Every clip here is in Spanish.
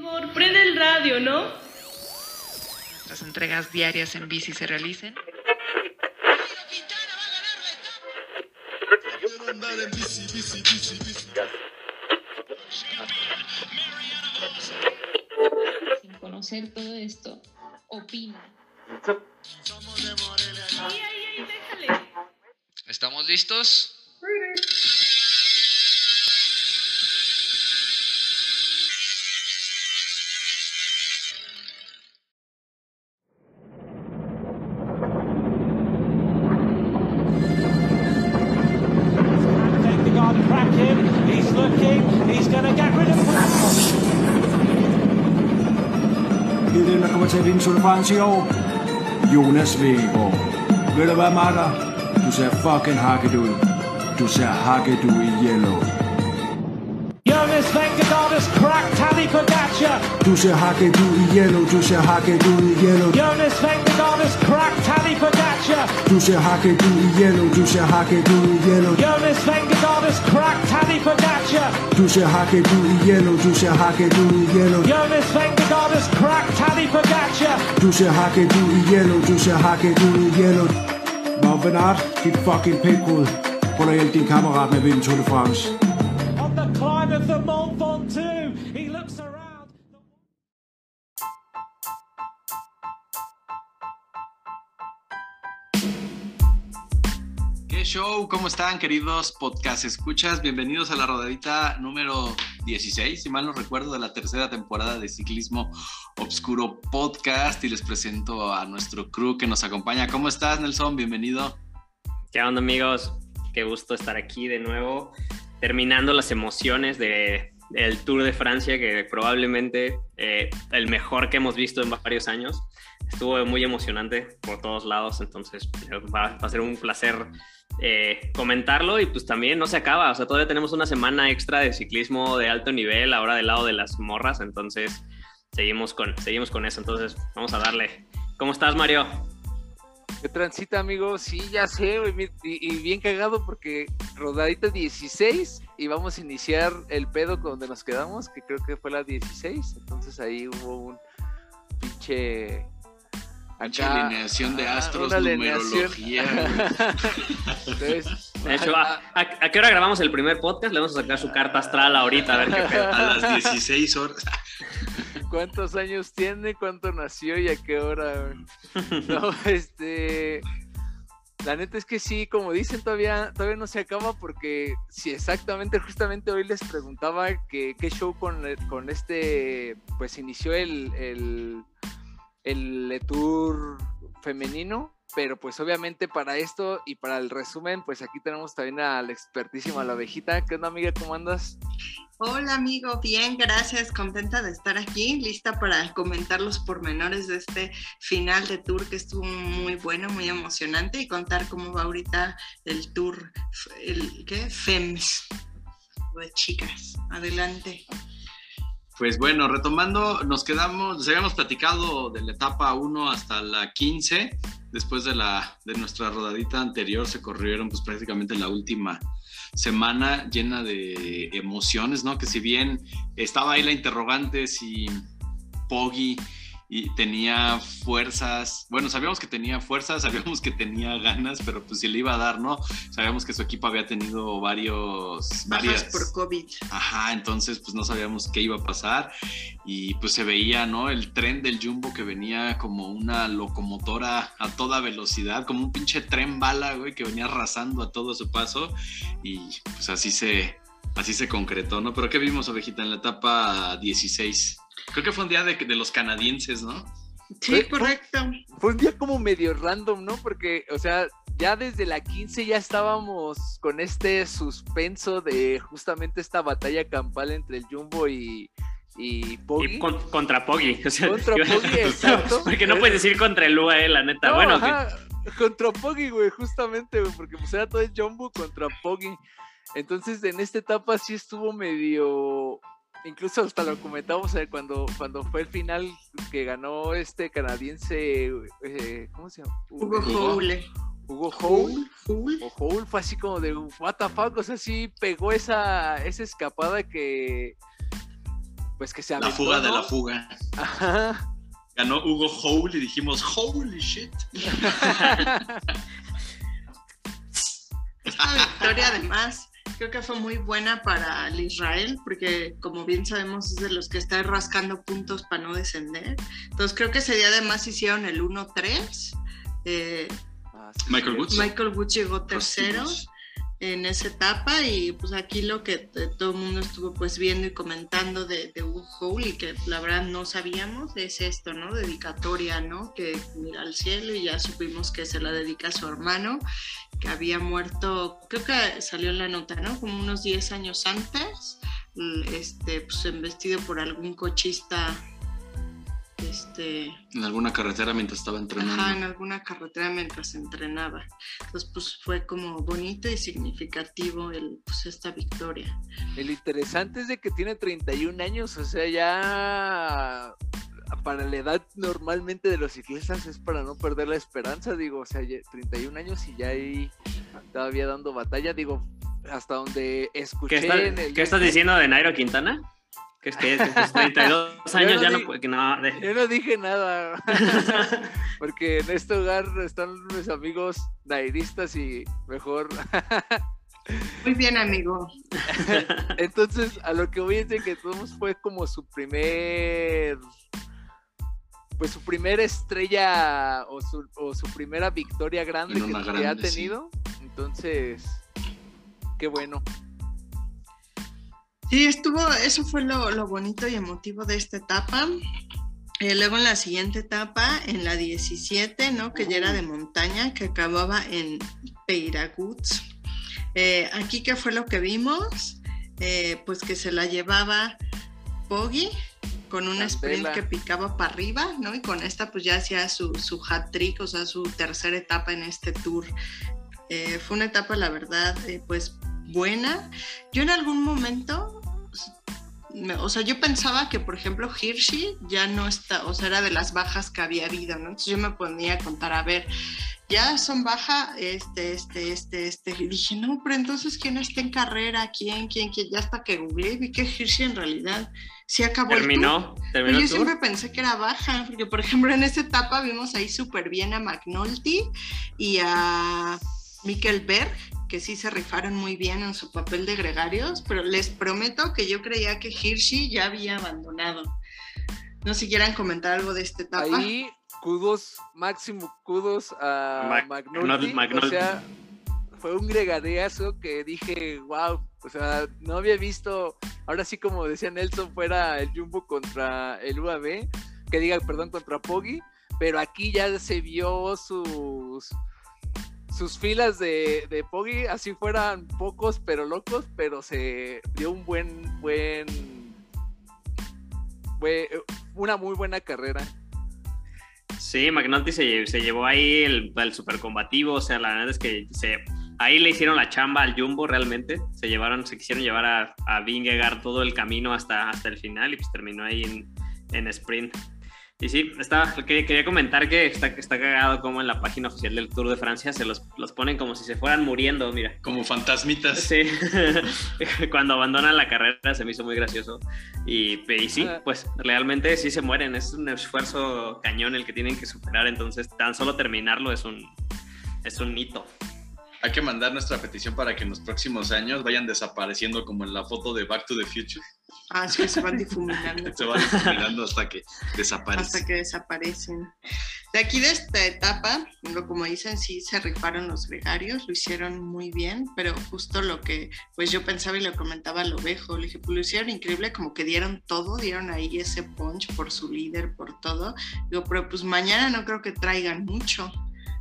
Amor, prende el radio, ¿no? Las entregas diarias en bici se realicen. Sin conocer todo esto, opina. ¿Estamos listos? At vinde Tour de France i år. Jonas Vingegaard. Ved du hvad, makker? Du ser fucking hakket ud. Du ser hakket ud i yellow. Jonas Vingegaard has cracked Tadej Pogacar. Du ser hakket ud i yellow. Du ser hakket ud i yellow. Jonas Vingegaard has cracked Tadej Pogacar. Du ser hakket ud i yellow. Du ser hakket ud i yellow. Jonas Vingegaard has cracked Tadej Pogacar. Du ser hakket ud i yellow. Du ser hakket ud i yellow. Jonas Vingegaard has cracked Tadej Pogacar. Du ser hakket ud i yellow. Du ser hakket ud i yellow. Bob Bernard, dit fucking pikhoved. Prøv at hjælpe din kammerat med at vinde Tour de France. ¿Cómo están, queridos podcast escuchas? Bienvenidos a la rodadita número 16, si mal no recuerdo, de la tercera temporada de Ciclismo Obscuro Podcast. Y les presento a nuestro crew que nos acompaña. ¿Cómo estás, Nelson? Bienvenido. ¿Qué onda amigos? Qué gusto estar aquí de nuevo, terminando las emociones de, del Tour de Francia, que probablemente eh, el mejor que hemos visto en varios años. Estuvo muy emocionante por todos lados, entonces eh, va, va a ser un placer eh, comentarlo y pues también no se acaba, o sea, todavía tenemos una semana extra de ciclismo de alto nivel, ahora del lado de las morras, entonces seguimos con, seguimos con eso, entonces vamos a darle. ¿Cómo estás, Mario? ¿Qué transita, amigo? Sí, ya sé, y, y bien cagado porque rodadita 16 y vamos a iniciar el pedo donde nos quedamos, que creo que fue la 16, entonces ahí hubo un pinche... Acá- alineación de ah, astros, una alineación. numerología. Entonces, De hecho, ¿a, a, a qué hora grabamos el primer podcast? Le vamos a sacar su carta astral ahorita, a ver qué pedo. A las 16 horas. ¿Cuántos años tiene? ¿Cuánto nació y a qué hora? No, este. La neta es que sí, como dicen, todavía, todavía no se acaba porque sí, exactamente, justamente hoy les preguntaba que qué show con, con este, pues inició el, el, el tour femenino, pero pues obviamente para esto y para el resumen, pues aquí tenemos también a la expertísima la abejita. ¿Qué onda amiga? ¿Cómo andas? Hola amigo, bien, gracias, contenta de estar aquí, lista para comentar los pormenores de este final de tour que estuvo muy bueno, muy emocionante y contar cómo va ahorita el tour, el ¿qué? FEMS, de chicas. Adelante. Pues bueno, retomando, nos quedamos, les habíamos platicado de la etapa 1 hasta la 15. Después de, la, de nuestra rodadita anterior se corrieron pues prácticamente la última semana llena de emociones, ¿no? Que si bien estaba ahí la interrogante si Poggi y tenía fuerzas, bueno, sabíamos que tenía fuerzas, sabíamos que tenía ganas, pero pues si le iba a dar, ¿no? Sabíamos que su equipo había tenido varios... Bajas varias, por COVID. Ajá, entonces pues no sabíamos qué iba a pasar y pues se veía, ¿no? El tren del Jumbo que venía como una locomotora a toda velocidad, como un pinche tren bala, güey, que venía arrasando a todo su paso y pues así se, así se concretó, ¿no? Pero ¿qué vimos, ovejita, en la etapa 16? Creo que fue un día de, de los canadienses, ¿no? Sí, Fue- correcto. fue un día como medio random, ¿no? Porque, o sea, ya desde la 15 ya estábamos con este suspenso de justamente esta batalla campal entre el Jumbo y, y Poggi. Y con- contra Poggi. o sea, Contra Poggi, exacto. Porque no puedes decir contra el UAE, la neta. No, bueno, que- contra Poggi, güey, justamente, güey, porque pues era todo el Jumbo contra Poggi. Entonces, en esta etapa sí estuvo medio... Incluso hasta lo comentamos eh, cuando, cuando fue el final que ganó este canadiense, eh, ¿cómo se llama? Hugo Eh, Houle. Hugo Houle. Houle. O Houle fue así como de, what the fuck, o sea, sí pegó esa, esa escapada que, pues que se La aventó, fuga de la fuga. Ajá. Ganó Hugo Hole y dijimos, holy shit. Esta victoria además creo que fue muy buena para el Israel porque como bien sabemos es de los que está rascando puntos para no descender. Entonces creo que ese día además hicieron el 1-3. Eh, Michael. Woods. Michael Woods llegó tercero. En esa etapa y pues aquí lo que todo el mundo estuvo pues viendo y comentando de, de y que la verdad no sabíamos es esto, ¿no? Dedicatoria, ¿no? Que mira al cielo y ya supimos que se la dedica a su hermano que había muerto, creo que salió en la nota, ¿no? Como unos 10 años antes, este, pues embestido por algún cochista, este, En alguna carretera mientras estaba entrenando. Ajá, en alguna carretera mientras entrenaba. Entonces, pues fue como bonito y significativo el, pues, esta victoria. El interesante es de que tiene 31 años, o sea, ya para la edad normalmente de los ciclistas es para no perder la esperanza, digo, o sea, ya 31 años y ya ahí todavía dando batalla, digo, hasta donde ¿Qué, escuché está- en el... qué estás diciendo de Nairo Quintana? Que es que tus 32 años no ya no que no, de- Yo no dije nada, porque en este hogar están mis amigos nairistas y mejor Muy bien, amigo. Entonces, a lo que voy es de que Thomas fue como su primer. Pues su primera estrella o su, o su primera victoria grande que, grande, ha sí. tenido. Entonces, qué bueno. Sí, estuvo, eso fue lo, lo bonito y emotivo de esta etapa. Eh, luego en la siguiente etapa, en la 17, ¿no? Que ya era de montaña, que acababa en Peiraguts. Eh, aquí, ¿qué fue lo que vimos? Eh, pues que se la llevaba Poggy con un sprint que picaba para arriba, ¿no? Y con esta pues ya hacía su, su hat-trick, o sea, su tercera etapa en este tour. Eh, fue una etapa, la verdad, eh, pues buena. Yo en algún momento, me- o sea, yo pensaba que, por ejemplo, Hirschi ya no está, o sea, era de las bajas que había habido, ¿no? Entonces yo me ponía a contar, a ver, ya son baja este, este, este, este. Y dije, no, pero entonces, ¿quién está en carrera? ¿Quién, quién, quién? Ya hasta que googleé, vi que Hirschi en realidad sí acabó el terminó. Pero Terminó yo el tour. siempre pensé que era baja, porque por ejemplo en esta etapa vimos ahí súper bien a McNulty y a Mikkel Berg, que sí se rifaron muy bien en su papel de gregarios, pero les prometo que yo creía que Hirschi ya había abandonado. No sé si quieran comentar algo de esta etapa. Ahí, kudos, máximo kudos a Mac-. O sea, fue un gregadeazo que dije, wow, o sea, no había visto, ahora sí como decía Nelson, fuera el Jumbo contra el UAB, que diga, perdón, contra Poggy, pero aquí ya se vio sus sus filas de, de Poggy, así fueran pocos pero locos, pero se dio un buen, buen, bue- una muy buena carrera. Sí, McNulty se, se llevó ahí el, el super combativo, o sea, la verdad es que ahí le hicieron la chamba al Jumbo realmente, se llevaron, se quisieron llevar a, a Vingegaard todo el camino hasta, hasta el final y pues terminó ahí en, en sprint. Y sí, estaba, quería, quería comentar que está, está cagado como en la página oficial del Tour de Francia se los, los ponen como si se fueran muriendo, mira. Como fantasmitas. Sí, cuando abandonan la carrera se me hizo muy gracioso. Y, y sí, pues realmente sí se mueren. Es un esfuerzo cañón el que tienen que superar. Entonces, tan solo terminarlo es un, es un hito. Hay que mandar nuestra petición para que en los próximos años vayan desapareciendo como en la foto de Back to the Future. Ah, sí, se van difuminando. Se van difuminando hasta que hasta desaparecen. que desaparecen. De aquí de esta etapa, como dicen, sí se rifaron los gregarios, lo hicieron muy bien, pero justo lo que pues yo pensaba y lo comentaba al ovejo, le dije, pues lo hicieron increíble, como que dieron todo, dieron ahí ese punch por su líder, por todo. Digo, pero pues mañana no creo que traigan mucho,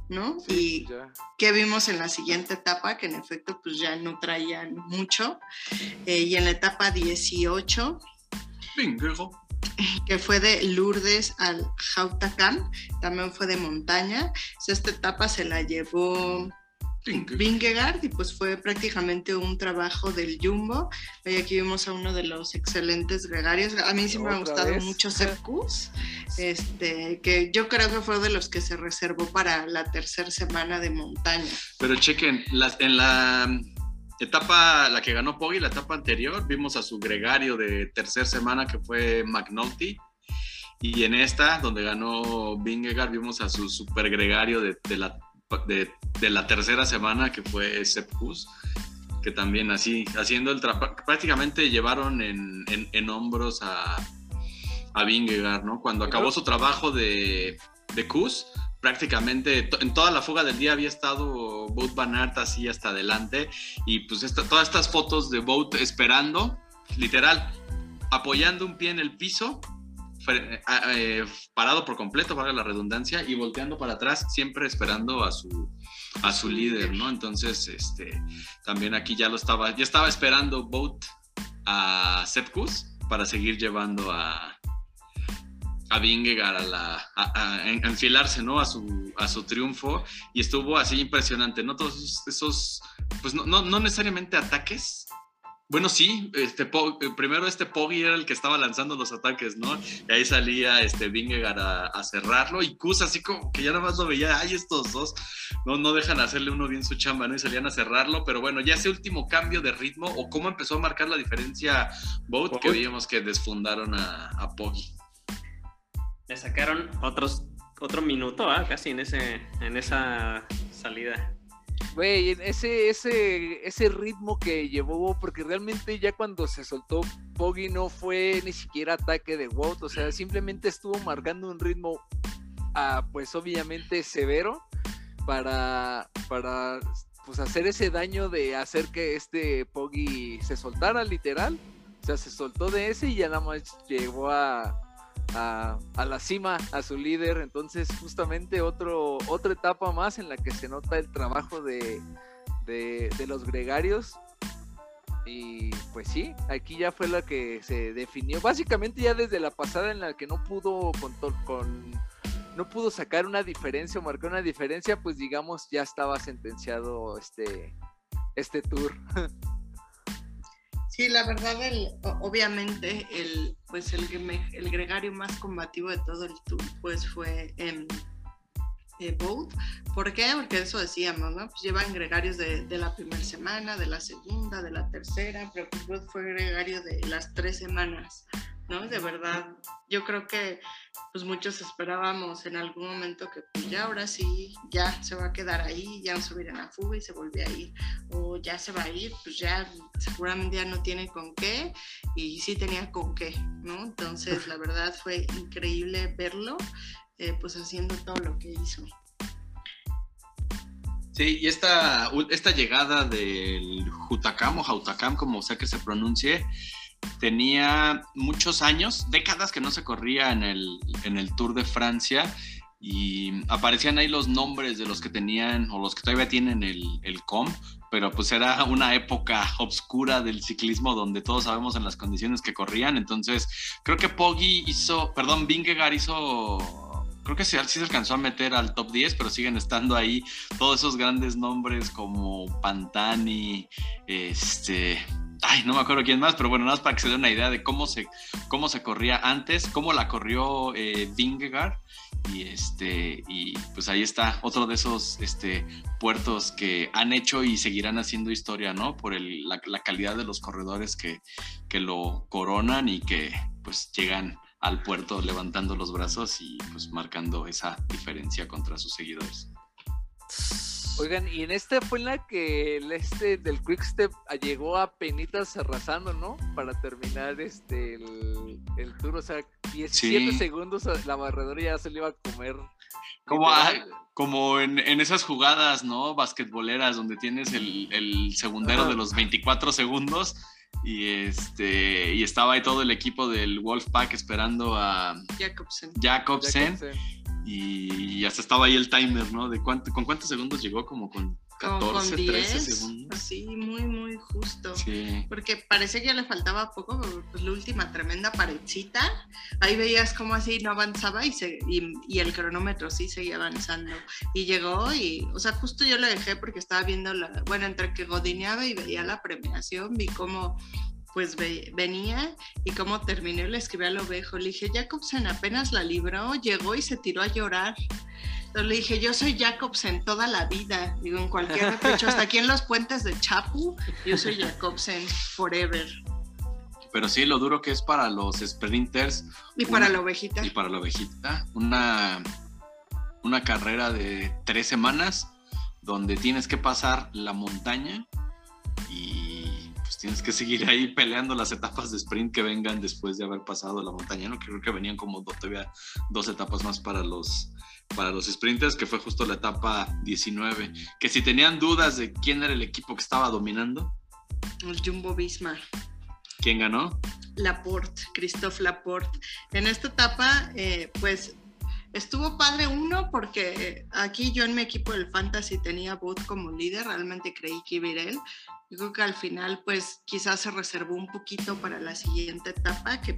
¿no? Sí, y ya. que vimos en la siguiente etapa, que en efecto pues ya no traían mucho. Eh, y en la etapa 18, Venga, que fue de Lourdes al Jautacán, también fue de montaña. O sea, esta etapa se la llevó. Vingegaard y pues fue prácticamente un trabajo del Jumbo. Y aquí vimos a uno de los excelentes gregarios. A mí siempre me ha gustado vez. mucho Sepp Kuss, este, que yo creo que fue de los que se reservó para la tercera semana de montaña. Pero chequen, las, en la etapa, la que ganó Poggi, la etapa anterior, vimos a su gregario de tercera semana que fue McNulty. Y en esta, donde ganó Vingegaard, vimos a su super gregario de, de la, de, de la tercera semana que fue Sepp Kuss, que también así, haciendo el trabajo, prácticamente llevaron en, en, en hombros a, a Vingegaard, ¿no? Cuando acabó su trabajo de, de Kuss, prácticamente en toda la fuga del día había estado Boat Van Aert así hasta adelante y pues esta- todas estas fotos de Boat esperando, literal, apoyando un pie en el piso, eh, parado por completo, valga la redundancia, y volteando para atrás, siempre esperando a su, a su líder, ¿no? Entonces, este, también aquí ya lo estaba, ya estaba esperando Boat a Sepkus para seguir llevando a, a Vingegaard a, la, a, a en- a enfilarse, ¿no? A su, a su triunfo y estuvo así impresionante, ¿no? Todos esos, pues no, no, no necesariamente ataques. Bueno, sí, este, eh, primero este Poggi era el que estaba lanzando los ataques, ¿no? Y ahí salía este Vingegaard a, a cerrarlo y Kus así como que ya nada más lo veía, ay, estos dos no, no dejan hacerle uno bien su chamba, ¿no? Y salían a cerrarlo, pero bueno, ya ese último cambio de ritmo o cómo empezó a marcar la diferencia Boat, que veíamos que desfundaron a, a Poggi. Le sacaron otros, otro minuto, ¿ah? casi en, ese, en esa salida. Güey, ese, ese, ese ritmo que llevó, porque realmente ya cuando se soltó Poggi no fue ni siquiera ataque de Wout, o sea, simplemente estuvo marcando un ritmo, ah, pues obviamente severo, para, para pues hacer ese daño de hacer que este Poggi se soltara literal. O sea, se soltó de ese y ya nada más llegó a, a, a la cima, a su líder. Entonces, justamente otro, otra etapa más en la que se nota el trabajo de, de, los gregarios. Y pues sí, aquí ya fue la que se definió. Básicamente ya desde la pasada en la que no pudo con, con no pudo sacar una diferencia o marcar una diferencia, pues digamos ya estaba sentenciado este este tour. Sí, la verdad, el, obviamente, el, pues el, el gregario más combativo de todo el tour, pues fue em, eh, Boat. ¿Por qué? Porque eso decíamos, ¿no? Pues llevan gregarios de, de la primera semana, de la segunda, de la tercera, pero pues Boat fue gregario de las tres semanas, ¿no? De verdad, yo creo que pues muchos esperábamos en algún momento que pues ya ahora sí, ya se va a quedar ahí, ya va a ir a la fuga y se vuelve a ir o ya se va a ir, pues ya seguramente ya no tiene con qué y sí tenía con qué, ¿no? Entonces la verdad fue increíble verlo, eh, pues haciendo todo lo que hizo. Sí, y esta, esta llegada del Jutacam o Jautacam, como sea que se pronuncie, tenía muchos años, décadas que no se corría en el, en el Tour de Francia y aparecían ahí los nombres de los que tenían o los que todavía tienen el, el COM, pero pues era una época obscura del ciclismo donde todos sabemos en las condiciones que corrían, entonces creo que Poggi hizo, perdón, Vingegaard hizo creo que sí, sí se alcanzó a meter al top 10, pero siguen estando ahí todos esos grandes nombres como Pantani, este, ay, no me acuerdo quién más, pero bueno, nada más para que se den una idea de cómo se, cómo se corría antes, cómo la corrió eh, Vingegaard, y este, y pues ahí está otro de esos este, puertos que han hecho y seguirán haciendo historia, ¿no? Por el, la, la calidad de los corredores que, que lo coronan y que pues llegan al puerto levantando los brazos y pues marcando esa diferencia contra sus seguidores. Oigan, y en esta fue en la que el este del Quick Step llegó a penitas arrasando, ¿no? Para terminar este el, el tour, o sea, 17 Sí. segundos la barredora ya se le iba a comer. Como, como en, en esas jugadas, ¿no? Basquetboleras, donde tienes el, el segundero Ajá. de los 24 segundos y este y estaba ahí todo el equipo del Wolfpack esperando a Jacobsen. Jacobsen Jacobsen. Y hasta estaba ahí el timer, ¿no? De cuánto, con cuántos segundos llegó, como con Como 14, con 13 10, segundos. así, muy, muy justo. Sí. Porque parecía que ya le faltaba poco, pues la última tremenda paredcita, ahí veías cómo así no avanzaba y, se, y, y el cronómetro sí seguía avanzando. Y llegó y, o sea, justo yo lo dejé porque estaba viendo la, bueno, entre que godineaba y veía la premiación, vi cómo pues ve- venía y cómo terminó, le escribí al ovejo, le dije, Jacobsen apenas la libró, llegó y se tiró a llorar. Entonces le dije, yo soy Jacobsen toda la vida. Digo, en cualquier repecho, hasta aquí en los puentes de Chapu, yo soy Jacobsen forever. Pero sí, lo duro que es para los sprinters. Y para la ovejita. Y para la ovejita. Una, una carrera de tres semanas donde tienes que pasar la montaña y pues tienes que seguir ahí peleando las etapas de sprint que vengan después de haber pasado la montaña, ¿no? Creo que venían como do- todavía dos etapas más para los, para los sprinters, que fue justo la etapa 19. Que si tenían dudas de quién era el equipo que estaba dominando, El Jumbo Visma. ¿quién ganó? Laporte, Christophe Laporte. En esta etapa, eh, pues estuvo padre uno porque aquí yo en mi equipo del Fantasy tenía a como líder, realmente creí que iba a ir él. Yo que al final, pues quizás se reservó un poquito para la siguiente etapa, que,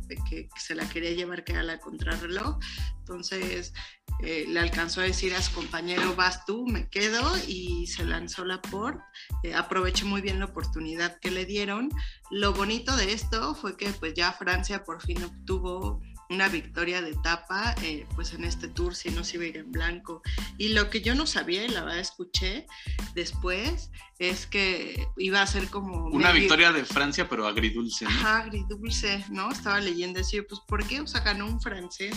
se la quería llevar, que era la contrarreloj. Entonces eh, le alcanzó a decir a su compañero, vas tú, me quedo, y se lanzó Laporte. Eh, aproveché muy bien la oportunidad que le dieron. Lo bonito de esto fue que pues ya Francia por fin obtuvo una victoria de etapa eh, pues en este tour, si no se iba a ir en blanco. Y lo que yo no sabía y la verdad escuché después es que iba a ser como... Una medio- victoria de Francia, pero agridulce, ¿no? Ajá, agridulce, ¿no? Estaba leyendo eso, pues, ¿por qué? O sea, ganó un francés,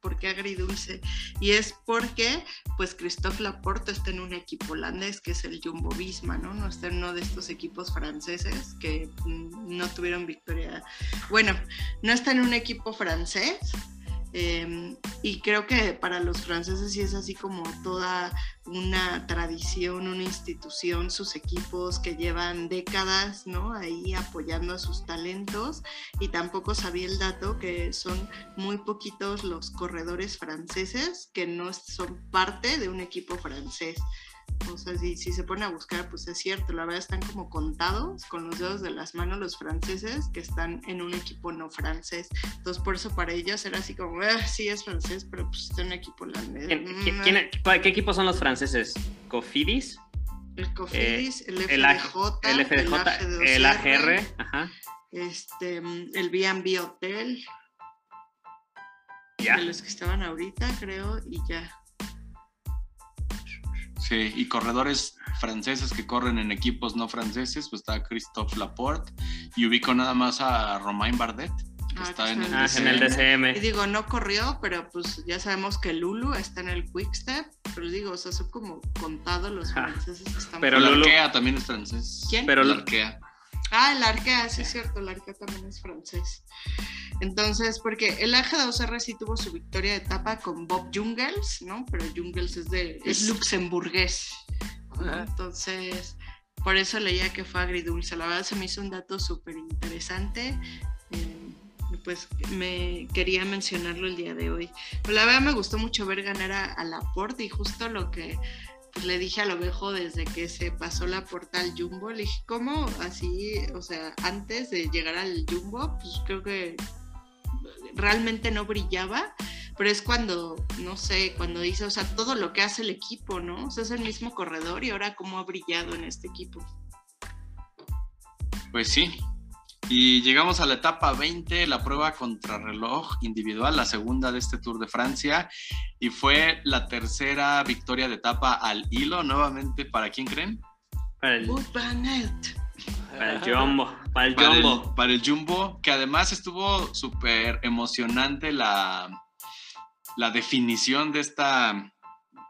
¿por qué agridulce? Y es porque, pues, Christophe Laporte está en un equipo holandés, que es el Jumbo Visma, ¿no? No está en uno de estos equipos franceses que mm, no tuvieron victoria. Bueno, no está en un equipo francés. Eh, y creo que para los franceses sí es así como toda una tradición, una institución, sus equipos que llevan décadas, ¿no? Ahí apoyando a sus talentos y tampoco sabía el dato que son muy poquitos los corredores franceses que no son parte de un equipo francés. O sea, si, si se pone a buscar, pues es cierto, la verdad están como contados con los dedos de las manos los franceses que están en un equipo no francés. Entonces, por eso para ellos era así como, "Ah, sí es francés, pero pues está en un equipo holandés. ¿Quién- quién- Mm, quién- ¿Qué equipos son los franceses? ¿Cofidis? El Cofidis, el el A- FDJ, El FDJ, el AGR, ajá. este, el B&B Hotel, Ya. de los que estaban ahorita, creo, y ya. Sí, y corredores franceses que corren en equipos no franceses, pues está Christophe Laporte y ubico nada más a Romain Bardet, que Ah, está que en el, está Ah, en el Y DCM. digo, no corrió, pero pues ya sabemos que Lulu está en el Quick Step, pero digo, o sea, son como contados los franceses que están Pero Lulu- también es francés. ¿Quién? Pero Arkea. Ah, el Arkea, sí es cierto, el Arkea también es francés. Entonces, porque el AG2R sí tuvo su victoria de etapa con Bob Jungels, ¿no? Pero Jungels es de es luxemburgués. Entonces, por eso leía que fue agridulce. La verdad se me hizo un dato súper interesante. eh, pues me quería mencionarlo el día de hoy. Pero la verdad me gustó mucho ver ganar a, a Laporte y justo lo que le dije al ovejo desde que se pasó la porta al Jumbo, le dije, ¿cómo así? O sea, antes de llegar al Jumbo, pues creo que realmente no brillaba, pero es cuando, no sé, cuando dice, o sea, todo lo que hace el equipo, ¿no? O sea, es el mismo corredor y ahora cómo ha brillado en este equipo. Pues sí. Y llegamos a la etapa 20, la prueba contrarreloj individual, la segunda de este Tour de Francia, y fue la tercera victoria de etapa al hilo, nuevamente, ¿para quién creen? Para el, para el Jumbo. Para el Para el, Jumbo. para el Jumbo, que además estuvo súper emocionante la, la definición de esta,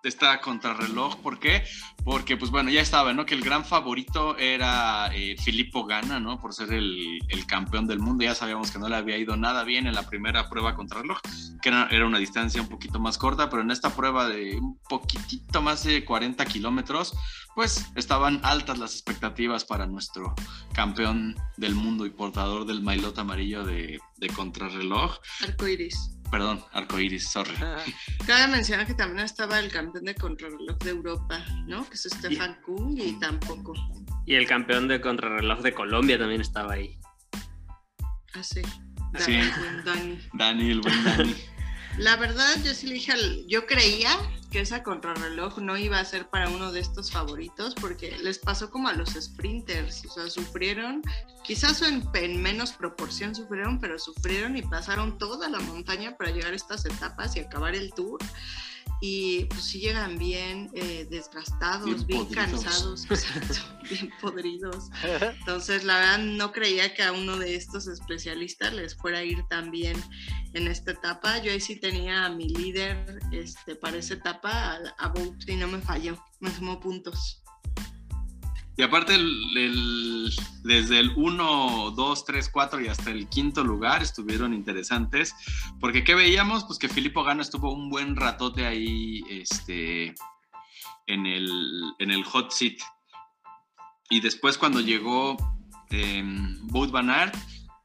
esta contrarreloj. ¿Por qué? Porque, pues bueno, ya estaba, ¿no? Que el gran favorito era eh, Filippo Gana, ¿no? Por ser el, el campeón del mundo. Ya sabíamos que no le había ido nada bien en la primera prueba contrarreloj, que era, una distancia un poquito más corta, pero en esta prueba de un poquitito más de 40 kilómetros, pues estaban altas las expectativas para nuestro campeón del mundo y portador del maillot amarillo de, de contrarreloj. Arco iris. Perdón, arcoiris, sorry. Cabe mencionar que también estaba el campeón de contrarreloj de Europa, ¿no? Que es Stefan Kung y tampoco. Y el campeón de contrarreloj de Colombia también estaba ahí. Así. Sí. Dani. Dani, el buen Dani. La verdad, yo sí le dije, al- yo creía que esa contrarreloj no iba a ser para uno de estos favoritos porque les pasó como a los sprinters, o sea, sufrieron, quizás en, en menos proporción sufrieron, pero sufrieron y pasaron toda la montaña para llegar a estas etapas y acabar el tour y pues sí llegan bien eh, desgastados, bien, cansados, exacto, bien podridos. Entonces, la verdad, no creía que a uno de estos especialistas les fuera a ir tan bien en esta etapa. Yo ahí sí tenía a mi líder este, para esa etapa, a, a y no me falló, me sumó puntos. Y aparte, el- el- desde el 1, 2, 3, 4 y hasta el quinto lugar estuvieron interesantes. Porque, ¿qué veíamos? Pues que Filippo Gana estuvo un buen ratote ahí este, en, el, en el hot seat. Y después, cuando llegó eh, Bout Van Aert,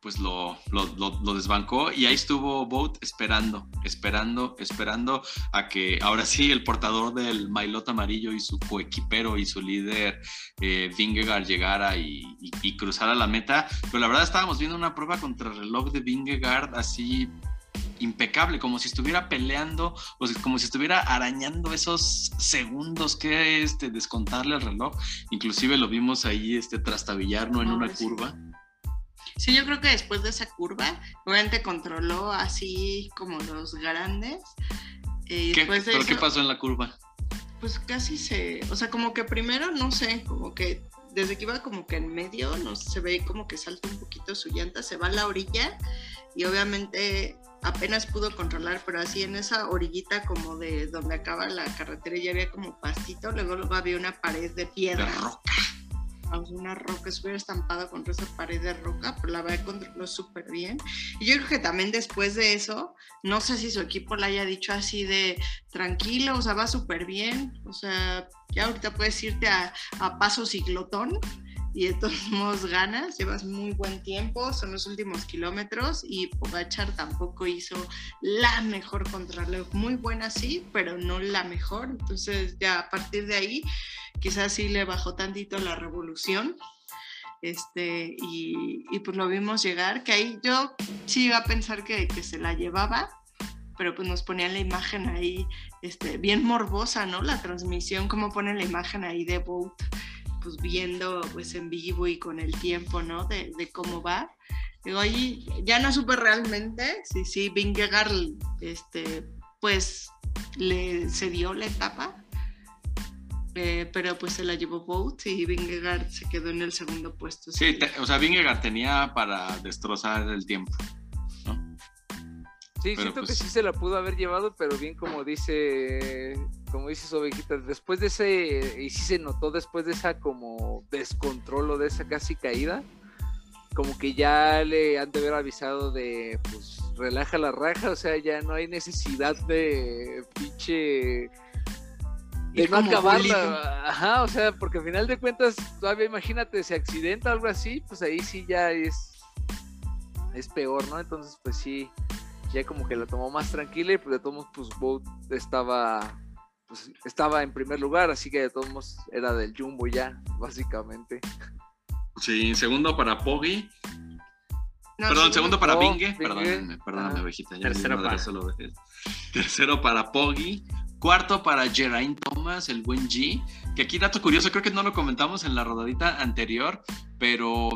pues lo, lo, lo- lo desbancó. Y ahí estuvo Bout esperando, esperando, esperando a que ahora sí el portador del maillot amarillo y su coequipero y su líder eh, Vingegaard llegara y, y- y cruzara la meta. Pero la verdad estábamos viendo una prueba contra el reloj de Vingegaard así impecable, como si estuviera peleando, o sea, como si estuviera arañando esos segundos que este, descontarle al reloj. Inclusive lo vimos ahí este, trastabillar, ¿no? En una curva. Sí, yo creo que después de esa curva, obviamente controló así como los grandes. eh, y ¿Qué? después de ¿Pero qué pasó en la curva? pues casi se, o sea, como que primero, no sé, como que desde que iba como que en medio, no sé, se ve como que salta un poquito su llanta, se va a la orilla y obviamente apenas pudo controlar, pero así en esa orillita como de donde acaba la carretera ya había como pastito, luego, luego había una pared de piedra. De roca. O sea, una roca, se hubiera estampado contra esa pared de roca, pero la verdad controló súper bien. Y yo creo que también después de eso, no sé si su equipo le haya dicho así de tranquilo, o sea, va súper bien, o sea, ya ahorita puedes irte a, a paso ciclotón y de todos modos ganas, llevas muy buen tiempo, son los últimos kilómetros y Pogachar tampoco hizo la mejor contrarreloj, muy buena sí, pero no la mejor, entonces ya a partir de ahí quizás sí le bajó tantito la revolución. Este, y, y pues lo vimos llegar, que ahí yo sí iba a pensar que, que se la llevaba, pero pues nos ponían la imagen ahí, este, bien morbosa, ¿no? La transmisión, como ponen la imagen ahí de Boat, pues viendo pues en vivo y con el tiempo, ¿no? De, cómo va. Digo, ahí ya no supe realmente si sí, Vingegaard, este, pues le cedió la etapa, eh, pero pues se la llevó Boat y Vingegaard se quedó en el segundo puesto. Sí, te- o sea, Vingegaard tenía para destrozar el tiempo. ¿no? Sí, Pero, siento pues- que sí se la pudo haber llevado, pero bien como dice, como dice su ovejita, después de ese, y sí se notó después de esa como descontrol o de esa casi caída, como que ya le han de haber avisado de, pues, relaja la raja, o sea, ya no hay necesidad de pinche... De no acabarla, ajá, o sea, porque al final de cuentas, todavía imagínate, se accidenta algo así, pues ahí sí ya es, es peor, ¿no? Entonces, pues sí, ya como que la tomó más tranquila y pues de todos modos pues Boat estaba pues estaba en primer lugar, así que de todos modos era del Jumbo ya, básicamente. Sí, segundo para Poggi. No, Perdón, sí, segundo para no, Bingue. Bingue. Perdóname, perdóname, Ajá. ovejita. ya Tercero para-. Tercero para Poggi. Cuarto para Geraint Thomas, el buen G. Que aquí, dato curioso, creo que no lo comentamos en la rodadita anterior, pero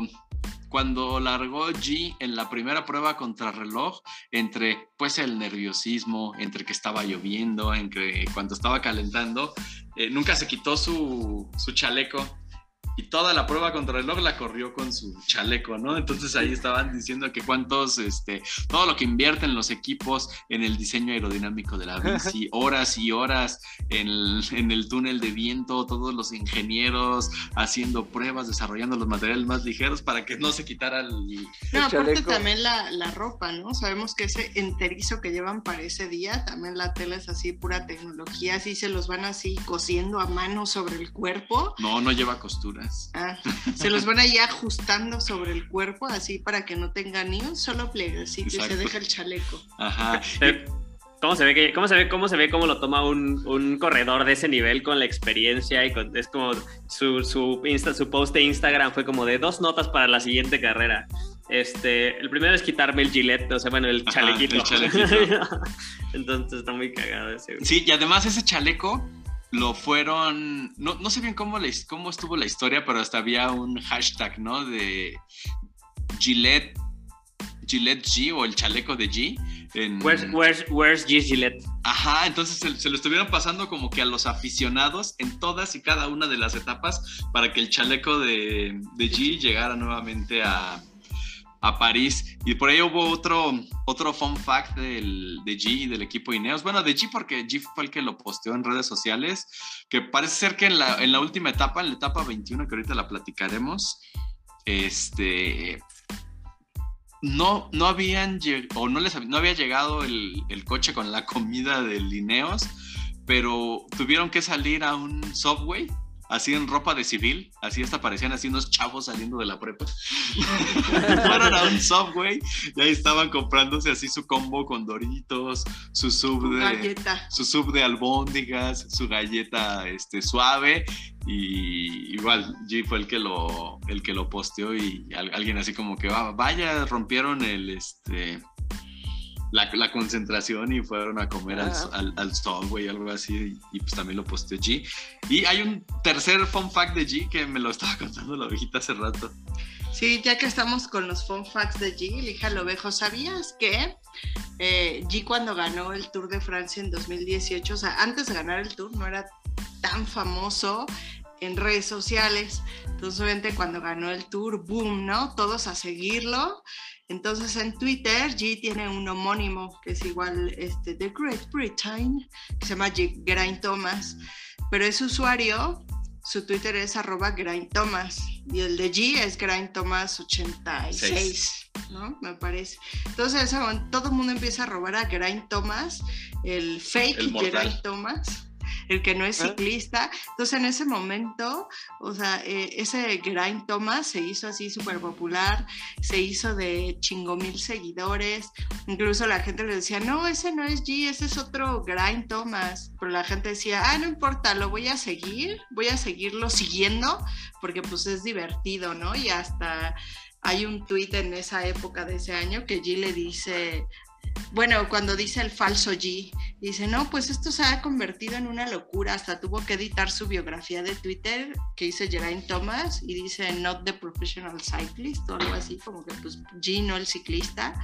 cuando largó G en la primera prueba contra reloj, entre pues el nerviosismo, entre que estaba lloviendo, entre cuando estaba calentando, eh, nunca se quitó su, su chaleco. Y toda la prueba contra reloj la corrió con su chaleco, ¿no? Entonces ahí estaban diciendo que cuántos, este, todo lo que invierten los equipos en el diseño aerodinámico de la bici, horas y horas en el, en el túnel de viento, todos los ingenieros haciendo pruebas, desarrollando los materiales más ligeros para que no se quitara el... No, aparte chaleco. también la, la ropa, ¿no? Sabemos que ese enterizo que llevan para ese día, también la tela es así, pura tecnología, así se los van así cosiendo a mano sobre el cuerpo. No, no lleva Ah, se los van ahí ajustando sobre el cuerpo, así para que no tenga ni un solo plieguecito y se Exacto. deja el chaleco. Ajá. ¿Cómo se ve que, cómo se ve, cómo se ve cómo lo toma un, un corredor de ese nivel con la experiencia y con, es como su, su, Insta, su post de Instagram fue como de dos notas para la siguiente carrera. Este, el primero es quitarme el gilet, o sea, bueno, el Ajá, chalequito. el chalequito. Entonces está muy cagado ese. güey. Sí, y además ese chaleco lo fueron, no, no sé bien cómo, le- cómo estuvo la historia, pero hasta había un hashtag, ¿no? De Gillette, Gillette G o el chaleco de G. En, Where's, where's, where's G Gillette? Ajá, entonces se, se lo estuvieron pasando como que a los aficionados en todas y cada una de las etapas para que el chaleco de, de G llegara nuevamente a, a París. Y por ahí hubo otro, otro fun fact del, de G y del equipo Ineos. Bueno, de G porque G fue el que lo posteó en redes sociales, que parece ser que en la, en la última etapa, en la etapa 21, que ahorita la platicaremos, este... No, no habían o no les no había llegado el, el coche con la comida de Lineos, pero tuvieron que salir a un subway, así en ropa de civil, así hasta parecían así unos chavos saliendo de la prepa. Fueron a un subway y ahí estaban comprándose así su combo con doritos, su sub de, Galleta. su sub de albóndigas, su galleta este, suave y igual G fue el que lo el que lo posteó y al- alguien así como que "Ah, vaya rompieron el este la, la concentración y fueron a comer al, Ah. al, al Subway algo así y, y pues también lo posteó G y hay un tercer fun fact de G que me lo estaba contando la ovejita hace rato Sí, ya que estamos con los fun facts de G, Lija Lovejo, ¿sabías que eh, G cuando ganó el Tour de Francia en 2018, o sea, antes de ganar el Tour no era tan famoso en redes sociales, entonces obviamente cuando ganó el Tour, boom, ¿no? Todos a seguirlo. Entonces en Twitter G tiene un homónimo que es igual este, de Great Britain, que se llama G- Geraint Thomas, pero ese usuario su Twitter es arroba Grind Thomas y el de G es Grind Thomas 86, ¿no? Me parece. Entonces, todo el mundo empieza a robar a Grind Thomas, el fake El. Geraint Thomas, el que no es ciclista. Entonces, en ese momento, o sea, eh, ese Grind Thomas se hizo así súper popular, se hizo de chingo mil seguidores. Incluso la gente le decía, no, ese no es G, ese es otro Grind Thomas. Pero la gente decía, ah, no importa, lo voy a seguir, voy a seguirlo siguiendo, porque pues es divertido, ¿no? Y hasta hay un tweet en esa época de ese año que G le dice, bueno, cuando dice el falso G, dice, no, pues esto se ha convertido en una locura, hasta tuvo que editar su biografía de Twitter que dice Geraint Thomas y dice not the professional cyclist o algo así, como que pues G no el ciclista.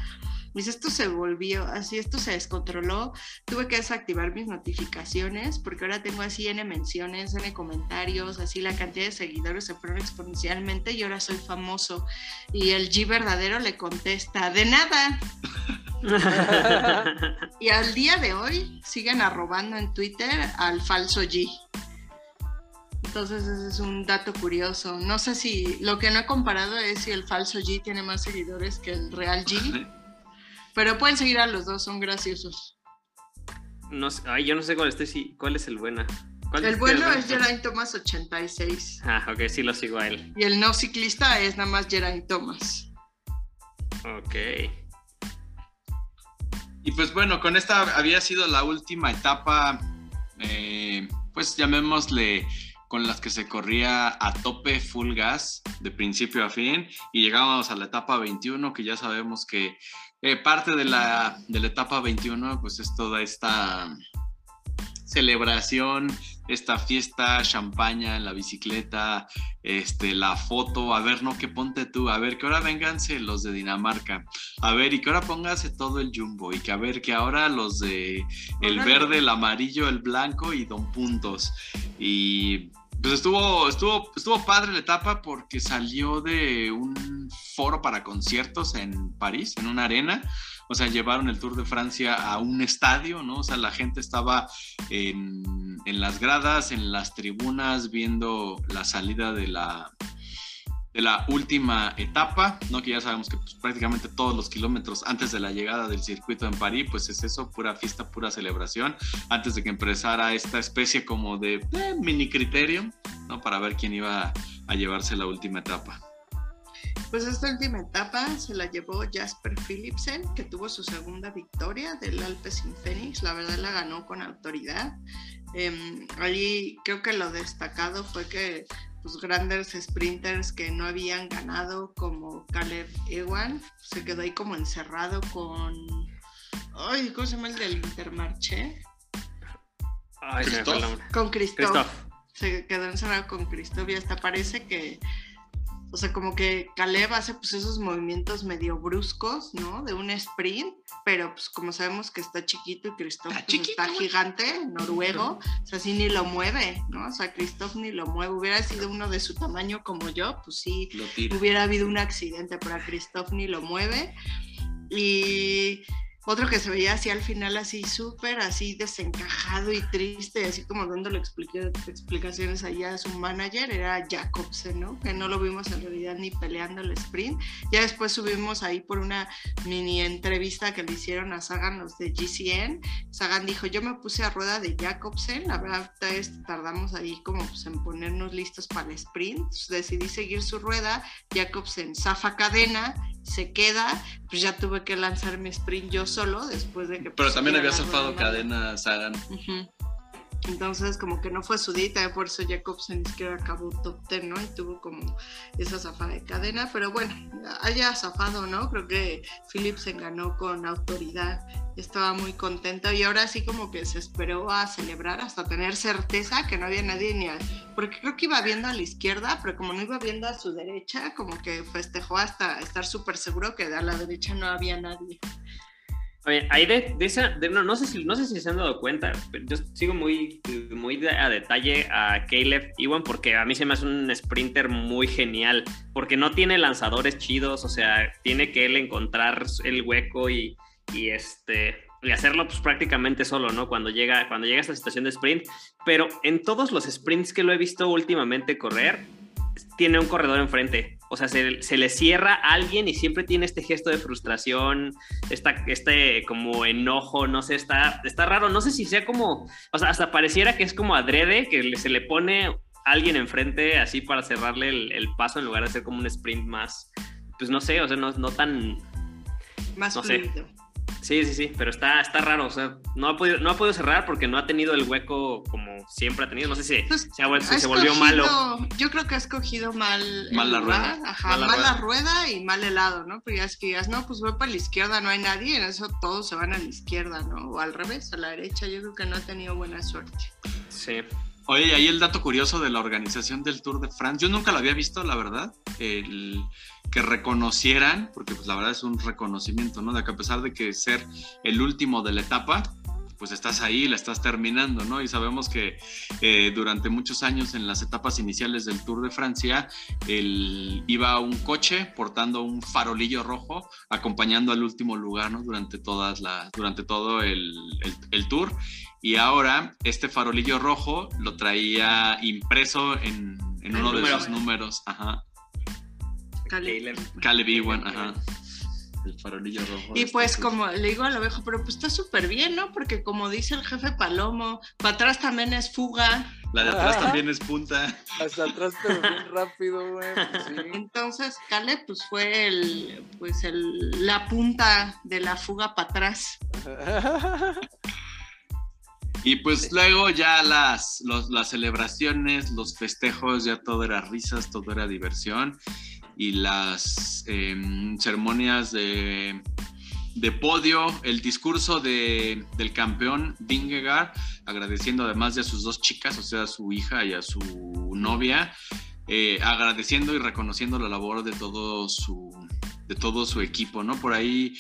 Dice, esto se volvió así, esto se descontroló, tuve que desactivar mis notificaciones porque ahora tengo así N menciones, N comentarios, así la cantidad de seguidores se fueron exponencialmente y ahora soy famoso. Y el G verdadero le contesta, de nada, y al día de hoy siguen arrobando en Twitter al falso G. Entonces ese es un dato curioso. No sé si lo que no he comparado es si el falso G tiene más seguidores que el real G. Pero pueden seguir a los dos, son graciosos. No sé- ay, yo no sé cuál, estoy, sí, cuál es el buena. ¿Cuál El bueno es Geraint Thomas 86. Ah, ok, sí lo sigo a él. Y el no ciclista es nada más Geraint Thomas. Ok. Y pues bueno, con esta había sido la última etapa, eh, pues llamémosle con las que se corría a tope full gas de principio a fin y llegábamos a la etapa 21 que ya sabemos que eh, parte de la, de la etapa 21 pues es toda esta celebración, esta fiesta, champaña en la bicicleta, este, la foto, a ver, no, que ponte tú, a ver, que ahora vénganse los de Dinamarca, a ver, y que ahora póngase todo el jumbo, y que a ver, que ahora los de el verde, el amarillo, el blanco y don puntos. Y pues estuvo, estuvo, estuvo padre la etapa porque salió de un foro para conciertos en París, en una arena. O sea, llevaron el Tour de Francia a un estadio, ¿no? O sea, la gente estaba en, en las gradas, en las tribunas, viendo la salida de la, de la última etapa, ¿no? Que ya sabemos que pues, prácticamente todos los kilómetros antes de la llegada del circuito en París, pues es eso, pura fiesta, pura celebración, antes de que empezara esta especie como de eh, mini criterio, ¿no? Para ver quién iba a llevarse la última etapa. Pues esta última etapa se la llevó Jasper Philipsen, que tuvo su segunda victoria del Alpes sin Fénix. La verdad la ganó con autoridad. Eh, allí creo que lo destacado fue que pues, grandes sprinters que no habían ganado, como Caleb Ewan, se quedó ahí como encerrado con. Ay, ¿cómo se llama el del Intermarché? Ay. Con Christoph. Christoph. Se quedó encerrado con Christoph y hasta parece que. O sea, como que Caleb hace pues esos movimientos medio bruscos, ¿no? De un sprint, pero pues como sabemos que está chiquito y Christoph Está pues, está gigante, noruego, o sea, sí ni lo mueve, ¿no? O sea, Christoph ni lo mueve. Hubiera sido uno de su tamaño como yo, pues sí, hubiera habido un accidente, pero a Christoph ni lo mueve. Y otro que se veía así al final, así súper, así desencajado y triste, así como dándole explica- explicaciones allá a su manager, era Jacobsen, ¿no? Que no lo vimos en realidad ni peleando el sprint. Ya después subimos ahí por una mini entrevista que le hicieron a Sagan los de GCN. Sagan dijo, yo me puse a rueda de Jacobsen, la verdad es- tardamos ahí como pues, en ponernos listos para el sprint, decidí seguir su rueda, Jacobsen zafa cadena, se queda, pues ya tuve que lanzar mi sprint yo solo después de que... Pero pues, también había zafado cadena Sagan. Entonces, como que no fue su día, también por eso Jacobsen ni siquiera acabó top 10, ¿no? Y tuvo como esa zafada de cadena, pero bueno, haya zafado, ¿no? Creo que Philipsen ganó con autoridad, estaba muy contento y ahora sí como que se esperó a celebrar hasta tener certeza que no había nadie ni a... Porque creo que iba viendo a la izquierda, pero como no iba viendo a su derecha, como que festejó hasta estar súper seguro que a la derecha no había nadie. Oye, ahí de, esa, no, no sé si, no sé si se han dado cuenta, pero yo sigo muy, muy a detalle a Caleb Ewan porque a mí se me hace un sprinter muy genial, porque no tiene lanzadores chidos, o sea, tiene que él encontrar el hueco y, y este hacerlo pues prácticamente solo, ¿no? Cuando llega, cuando llega a esta situación de sprint, pero en todos los sprints que lo he visto últimamente correr, tiene un corredor enfrente. O sea, se, se le cierra a alguien y siempre tiene este gesto de frustración, esta, este como enojo, no sé, está, está raro. No sé si sea como, o sea, hasta pareciera que es como adrede, que se le pone alguien enfrente así para cerrarle el, el paso en lugar de hacer como un sprint más, pues no sé, o sea, no, no tan... Más No sé. Sí, sí, sí, pero está, está raro, o sea, no ha, podido, no ha podido cerrar porque no ha tenido el hueco como siempre ha tenido. No sé si Pues, se, ha vuelto- Ha se volvió malo. Yo creo que ha escogido mal. Mal la rueda. Ajá, Mal mal, la la rueda. rueda y mal helado, ¿no? Pero ya es que digas, no, pues voy para la izquierda, no hay nadie, y en eso todos se van a la izquierda, ¿no? O al revés, a la derecha. Yo creo que no ha tenido buena suerte. Sí. Oye, y ahí el dato curioso de la organización del Tour de France. Yo nunca lo había visto, la verdad. El que reconocieran, porque pues la verdad es un reconocimiento, ¿no? De que a pesar de que ser el último de la etapa, pues estás ahí, la estás terminando, ¿no? Y sabemos que eh, durante muchos años en las etapas iniciales del Tour de Francia, el, iba un coche portando un farolillo rojo, acompañando al último lugar, ¿no? Durante, todas las, durante todo el, el- el Tour. Y ahora este farolillo rojo lo traía impreso en, en uno de número. sus números. Ajá. Caleb. Caleb Ewan, ajá. El farolillo rojo. Y este pues como le digo a la oveja, pero pues está súper bien, ¿no? Porque como dice el jefe Palomo, para atrás también es fuga. La de atrás Ah. también es punta. Hasta atrás, pero bien rápido, güey. pues sí. Entonces Caleb pues fue el, pues el, la punta de la fuga para atrás. Y pues luego ya las, los- las celebraciones, los festejos, ya todo era risas, todo era diversión. Y las em, ceremonias de, de podio, el discurso de- del campeón Vingegaard, agradeciendo además de a sus dos chicas, o sea, a su hija y a su novia, eh, agradeciendo y reconociendo la labor de todo su, de todo su equipo, ¿no? Por ahí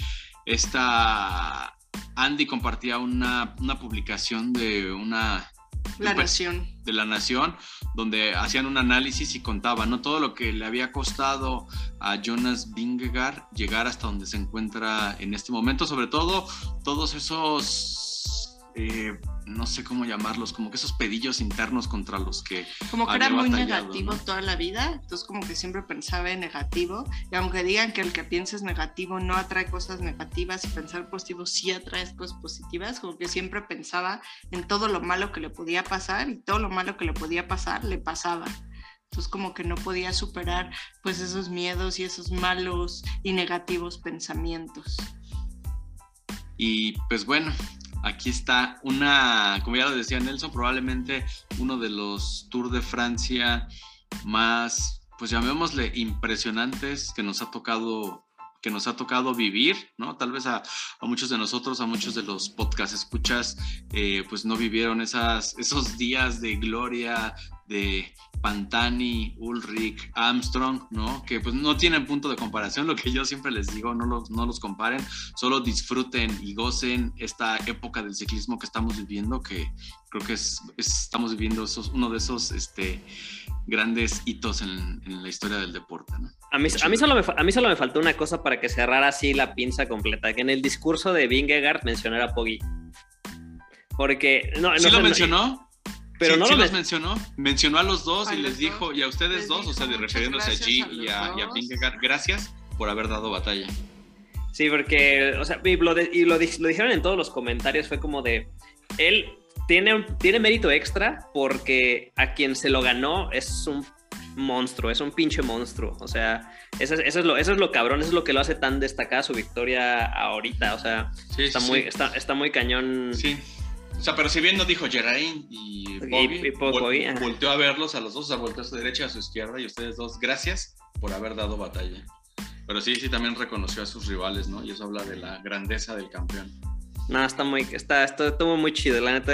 esta Andy compartía una, una publicación de una La nación. de la Nación, donde hacían un análisis y contaban ¿no? todo lo que le había costado a Jonas Vingegaard llegar hasta donde se encuentra en este momento, sobre todo todos esos, eh, no sé cómo llamarlos, como que esos pedillos internos contra los que Como que era muy negativo ¿no? toda la vida, entonces como que siempre pensaba en negativo, y aunque digan que el que piensa es negativo no atrae cosas negativas y pensar positivo sí atrae cosas positivas, como que siempre pensaba en todo lo malo que le podía pasar y todo lo malo que le podía pasar le pasaba. Entonces como que no podía superar pues esos miedos y esos malos y negativos pensamientos. Y pues bueno, aquí está una, como ya lo decía Nelson, probablemente uno de los Tours de Francia más, pues llamémosle impresionantes que nos ha tocado que nos ha tocado vivir, ¿no? Tal vez a, muchos de nosotros, a muchos de los podcast escuchas, eh, pues no vivieron esas, esos días de gloria, de Pantani, Ulrich, Armstrong, ¿no? Que pues no tienen punto de comparación, lo que yo siempre les digo, no los, no los comparen, solo disfruten y gocen esta época del ciclismo que estamos viviendo, que creo que es, es- estamos viviendo esos, uno de esos este, grandes hitos en, en la historia del deporte, ¿no? A mí, a, mí solo me, a mí solo me faltó una cosa para que cerrara así la pinza completa, que en el discurso de Vingegaard mencionara a Poggi. Porque... No, no ¿Sí sé, lo no- mencionó? Pero sí, no sí lo los men- mencionó. Mencionó a los dos A y les dijo, dos. y a ustedes Les dos, o sea, de "Muchas refiriéndose a G a y a, y a dos". Vingegaard, gracias por haber dado batalla. Sí, porque, o sea, y lo, de- y lo, di- lo dijeron en todos los comentarios, fue como de, él tiene, tiene mérito extra porque a quien se lo ganó es un monstruo, es un pinche monstruo, o sea, eso es, eso es lo, eso es lo cabrón, eso es lo que lo hace tan destacada su victoria ahorita, o sea, Sí, está, sí, muy, está, está muy cañón. Sí. O sea, pero si bien no dijo Geraint y Bobby, y vol- volteó a verlos a los dos, o sea, volteó a su derecha, a su izquierda, y ustedes dos, gracias por haber dado batalla. Pero sí, sí, también reconoció a sus rivales, ¿no? Y eso habla de la grandeza del campeón. No, está muy, está, está, estuvo muy chido, la neta,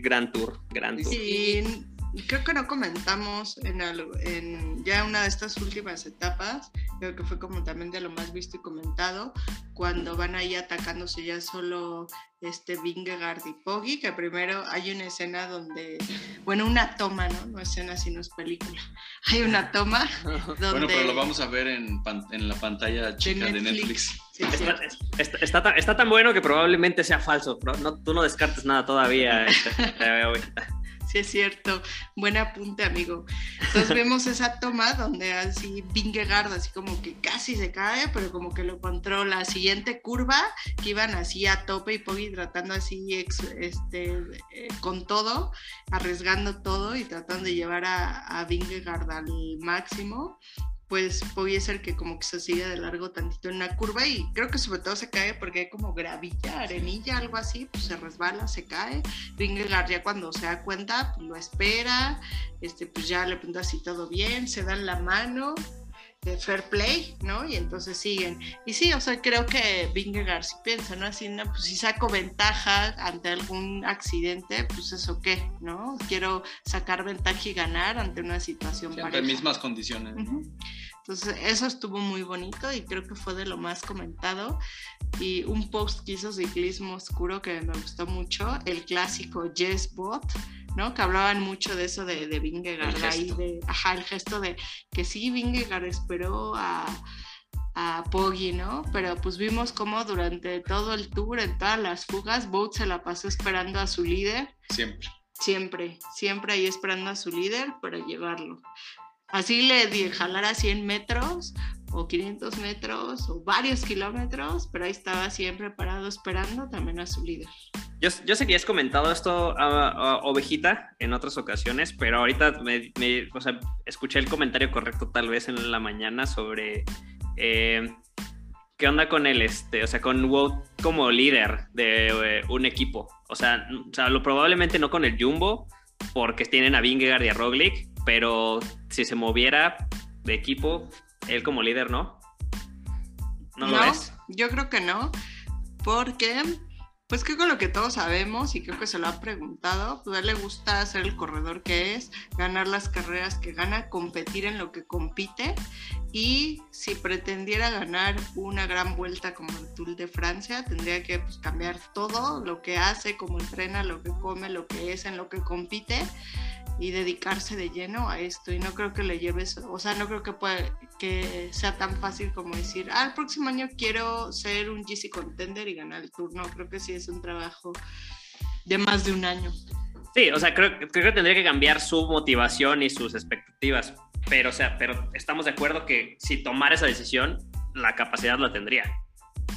gran tour, gran tour. Y creo que no comentamos en, algo- en ya una de estas últimas etapas, creo que fue como también de lo más visto y comentado, cuando van ahí atacándose ya solo este Vingegaard y Poggi, que primero hay una escena donde, bueno, una toma, ¿no? No escena, sino es película. Hay una toma donde... Bueno, pero lo vamos a ver en, pan- en la pantalla chica de Netflix. Netflix. Sí, sí. Está, está- está tan, está tan bueno que probablemente sea falso, no, tú no descartes nada todavía. este. Sí, es cierto. Buen apunte, amigo. Entonces vemos esa toma donde así Vingegaard así como que casi se cae, pero como que lo controla. Siguiente curva, que iban así a tope y Poggi tratando así ex- este, eh, con todo, arriesgando todo y tratando de llevar a, a Vingegaard al máximo. Pues es el que como que se sigue de largo tantito en una curva y creo que sobre todo se cae porque hay como gravilla, arenilla, algo así, pues se resbala, se cae. Vingegaard ya cuando se da cuenta, pues lo espera, este, pues ya le pregunta si todo bien, se dan la mano, de fair play, ¿no? Y entonces siguen. Y sí, o sea, creo que Vingegaard si piensa, ¿no? Así, no, pues si saco ventaja ante algún accidente, pues eso qué, ¿no? Quiero sacar ventaja y ganar ante una situación Siempre pareja. mismas condiciones. ¿no? Entonces, eso estuvo muy bonito y creo que fue de lo más comentado. Y un post que hizo Ciclismo Oscuro que me gustó mucho, el clásico Yes Bot, ¿no? Que hablaban mucho de eso de, de Vingegaard, ahí de, ajá, el gesto de que sí, Vingegaard esperó a, a Poggi, ¿no? Pero pues vimos cómo durante todo el tour, en todas las fugas, Boat se la pasó esperando a su líder Siempre. siempre, siempre ahí esperando a su líder para llevarlo. Así le di jalar a 100 metros o 500 metros o varios kilómetros, pero ahí estaba siempre parado esperando también a su líder. Yo, yo sé que has comentado esto a, a Ovejita en otras ocasiones, pero ahorita me, me- o sea, escuché el comentario correcto tal vez en la mañana sobre eh, qué onda con el, este, o sea, con como líder de eh, un equipo. O sea, o sea, lo probablemente no con el Jumbo, porque tienen a Vingegaard y a Roglic, pero si se moviera de equipo, él como líder, ¿no? ¿No, lo ves? yo creo que no, porque pues creo que lo que todos sabemos y creo que se lo ha preguntado, pues a él le gusta ser el corredor que es, ganar las carreras que gana, competir en lo que compite y si pretendiera ganar una gran vuelta como el Tour de Francia, tendría que pues, cambiar todo lo que hace, cómo entrena, lo que come, lo que es, en lo que compite y dedicarse de lleno a esto y no creo que le lleves, o sea, no creo que pueda, que sea tan fácil como decir, ah, el próximo año quiero ser un GC contender y ganar el tour, no, creo que sí es un trabajo de más de un año. Sí, o sea, creo, creo que tendría que cambiar su motivación y sus expectativas. Pero, o sea, pero estamos de acuerdo que si tomara esa decisión, la capacidad la tendría.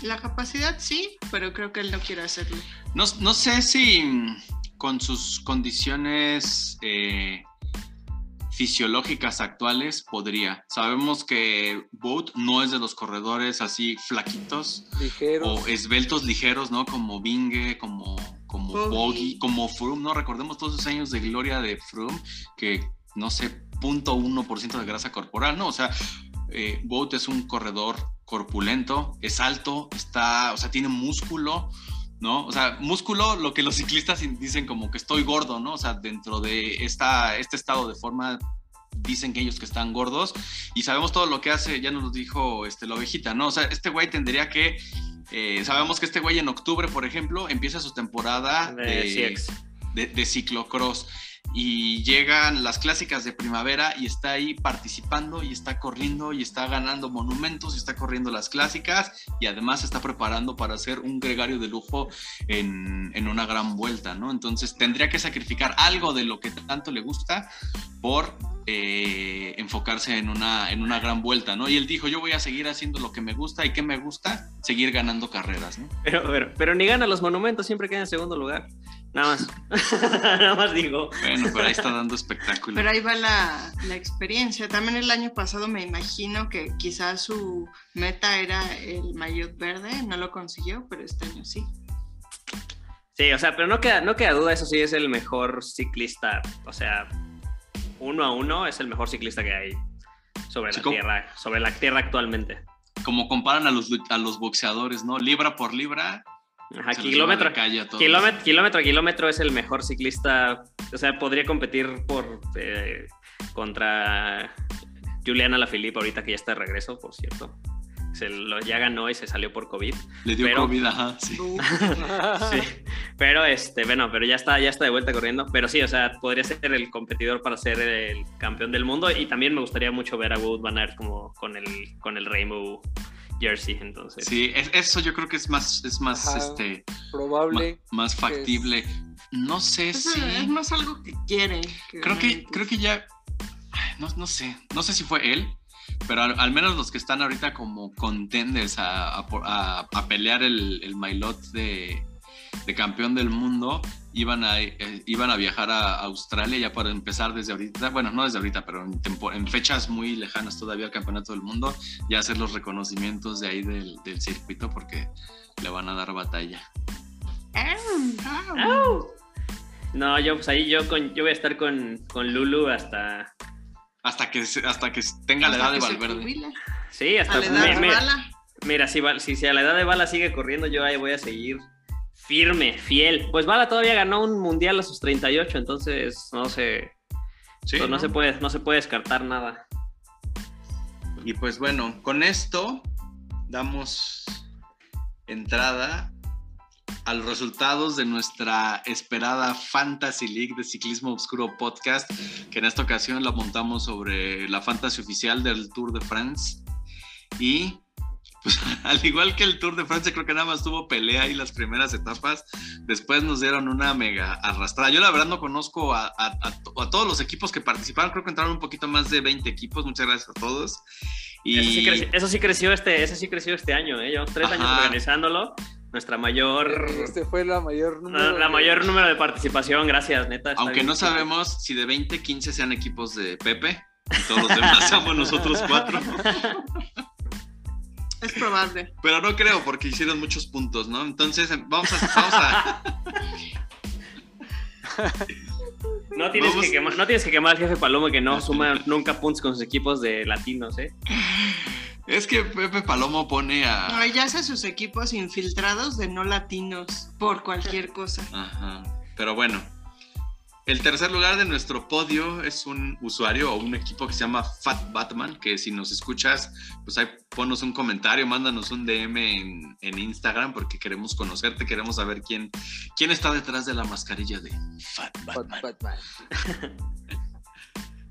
La capacidad sí, pero creo que él no quiere hacerlo. No, no sé si mm, con sus condiciones eh, fisiológicas actuales podría. Sabemos que Boat no es de los corredores así flaquitos Ligeros. o esbeltos ligeros, ¿no? Como Binge, como, como Poggi. Poggi, como Froome, ¿no? Recordemos todos esos años de gloria de Froome que no sé 0.1% de grasa corporal, ¿no? O sea, eh, Boat es un corredor corpulento, es alto, está, o sea, tiene músculo, ¿no? O sea, músculo, lo que los ciclistas dicen como que estoy gordo, ¿no? O sea, dentro de esta, este estado de forma dicen que ellos que están gordos y sabemos todo lo que hace, ya nos lo dijo este, la ovejita, ¿no? O sea, este güey tendría que, eh, sabemos que este güey en octubre, por ejemplo, empieza su temporada De de, CX. de, de ciclocross y llegan las clásicas de primavera y está ahí participando y está corriendo y está ganando monumentos y está corriendo las clásicas y además está preparando para hacer un gregario de lujo en, en una gran vuelta, ¿no? Entonces tendría que sacrificar algo de lo que tanto le gusta por eh, enfocarse en una, en una gran vuelta, ¿no? Y él dijo, yo voy a seguir haciendo lo que me gusta y qué me gusta, seguir ganando carreras, ¿no? Pero, pero, pero ni gana los monumentos, siempre queda en segundo lugar. Nada más. Nada más digo. Bueno, pero ahí está dando espectáculo. Pero ahí va la, la experiencia. También el año pasado me imagino que quizás su meta era el maillot verde, no lo consiguió, pero este año sí. Sí, o sea, pero no queda, no queda duda, eso sí es el mejor ciclista. O sea, uno a uno es el mejor ciclista que hay sobre Sí, la ¿cómo? tierra, sobre la tierra actualmente. Como comparan a los, a los boxeadores, ¿no? Libra por libra. Ajá, kilómetro, calle kilómetro, kilómetro a kilómetro es el mejor ciclista. O sea, podría competir por eh, contra Juliana Lafilippe ahorita que ya está de regreso, por cierto. Se lo, ya ganó y se salió por COVID. Le dio pero- COVID, ajá, sí. Sí, pero este, bueno, pero ya está, ya está de vuelta corriendo. Pero sí, o sea, podría ser el competidor para ser el campeón del mundo. Y también me gustaría mucho ver a Wood Van Aert como con el, con el Rainbow Jersey. Entonces, Sí, es- eso yo creo que es más, es más, Ajá. este, ma- Probable. más factible. No sé Es, si. es más algo que quiere. Creo que, creo que ya. ay, No, no sé. No sé si fue él. Pero al, al menos los que están ahorita como contenders a, a por- a- a pelear el, el maillot de, de campeón del mundo iban a, eh, iban a viajar a Australia ya para empezar desde ahorita, bueno, no desde ahorita, pero en, tempo- en fechas muy lejanas todavía al campeonato del mundo, ya hacer los reconocimientos de ahí del, del circuito porque le van a dar batalla. no, yo pues ahí yo con, yo voy a estar con, con Lulu hasta. Hasta que, hasta que tenga la edad de Valverde. Sí, hasta A la edad mi- de mi- bala. Mira, si, si a la edad de Bala sigue corriendo, yo ahí voy a seguir firme, fiel. Pues Bala todavía ganó un mundial a sus 38, entonces no se, Sí, no, ¿no? se puede, no se puede descartar nada. Y pues bueno, con esto damos entrada a los resultados de nuestra esperada Fantasy League de Ciclismo Obscuro Podcast, que en esta ocasión la montamos sobre la fantasy oficial del Tour de France. Y pues al igual que el Tour de Francia, creo que nada más tuvo pelea ahí las primeras etapas. Después nos dieron una mega arrastrada. Yo la verdad no conozco a, a- a to- a todos los equipos que participaron. Creo que entraron un poquito más de 20 equipos. Muchas gracias a todos. Y Eso, sí creció, eso sí creció este, eso sí creció este año, ¿eh? Llevamos tres años Ajá. organizándolo. Nuestra mayor, Este fue la mayor número. la de- mayor número de participación, gracias, neta. aunque bien no sabemos si de 20, 15 sean equipos de Pepe. Y todos los demás somos nosotros cuatro. Es probable. Pero no creo porque hicieron muchos puntos, ¿no? Entonces vamos a... Vamos a No tienes, Vamos- que quemar, no tienes que quemar al jefe Palomo que no suma nunca puntos con sus equipos de latinos, ¿eh? es que Pepe Palomo pone a... No, ya hace sus equipos infiltrados de no latinos por cualquier cosa. Ajá. Pero bueno, el tercer lugar de nuestro podio es un usuario o un equipo que se llama Fat Batman, que si nos escuchas, pues ahí ponos un comentario, mándanos un DM en, en Instagram porque queremos conocerte, queremos saber quién, quién está detrás de la mascarilla de Fat Bat- Batman. Batman.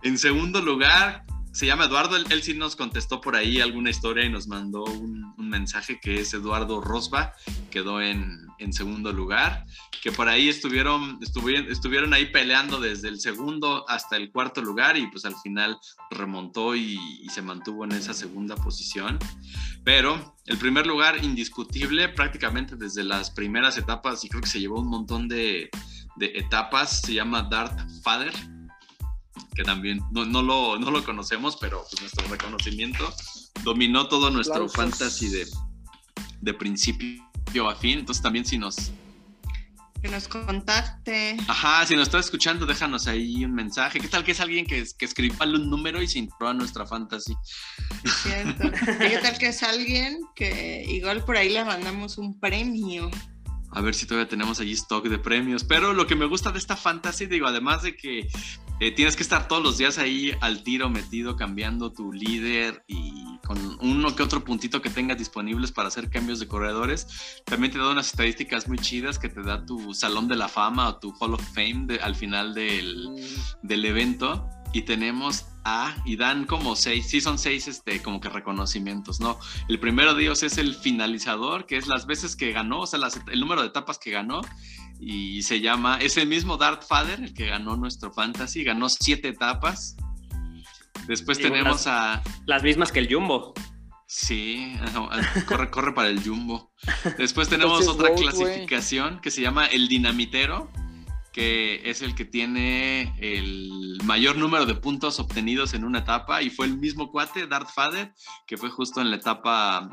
En segundo lugar, se llama Eduardo, él, él sí nos contestó por ahí alguna historia y nos mandó un, un mensaje que es Eduardo Rosba, quedó en, en segundo lugar, que por ahí estuvieron, estuvieron, estuvieron ahí peleando desde el segundo hasta el cuarto lugar y pues al final remontó y, y se mantuvo en esa segunda posición. Pero el primer lugar indiscutible prácticamente desde las primeras etapas y creo que se llevó un montón de, de etapas, se llama Dart Father que también no, no lo, no lo conocemos, pero pues nuestro reconocimiento dominó todo nuestro Aplausos. fantasy de, de principio a fin. Entonces también si nos, Que nos contacte. Ajá, si nos estás escuchando, déjanos ahí un mensaje. ¿Qué tal que es alguien que, que escriba un número y se entró a nuestra fantasy? Es cierto. ¿Y ¿Qué tal que es alguien que igual por ahí le mandamos un premio? A ver si todavía tenemos allí stock de premios. Pero lo que me gusta de esta fantasy, digo, además de que eh, tienes que estar todos los días ahí al tiro metido, cambiando tu líder y con uno que otro puntito que tengas disponibles para hacer cambios de corredores, también te da unas estadísticas muy chidas que te da tu salón de la fama o tu Hall of Fame al final del, del evento. Y tenemos a, y dan como seis, sí son seis este, como que reconocimientos, ¿no? El primero de ellos es el finalizador, que es las veces que ganó, o sea, las- el número de etapas que ganó. Y se llama, es el mismo Darth Vader, el que ganó nuestro fantasy, ganó siete etapas. Después Sí, tenemos las- a, Las mismas que el Jumbo. Sí, ajá, corre, corre para el jumbo. Después tenemos Entonces, otra clasificación que se llama el dinamitero, que es el que tiene el mayor número de puntos obtenidos en una etapa y fue el mismo cuate, Darth Vader, que fue justo en la etapa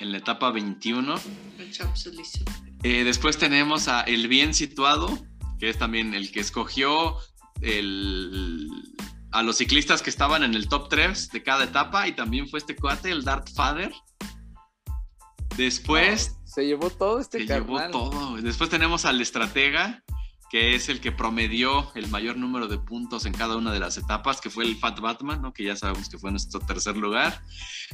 en la etapa 21. El Chapsulizo. Eh, después tenemos a el bien situado, que es también el que escogió el- a los ciclistas que estaban en el top 3 de cada etapa y también fue este cuate, el Darth Vader. Después Se llevó todo este se llevó todo. Después tenemos al estratega, que es el que promedió el mayor número de puntos en cada una de las etapas, que fue el Fat Batman, ¿no? que ya sabemos que fue nuestro tercer lugar.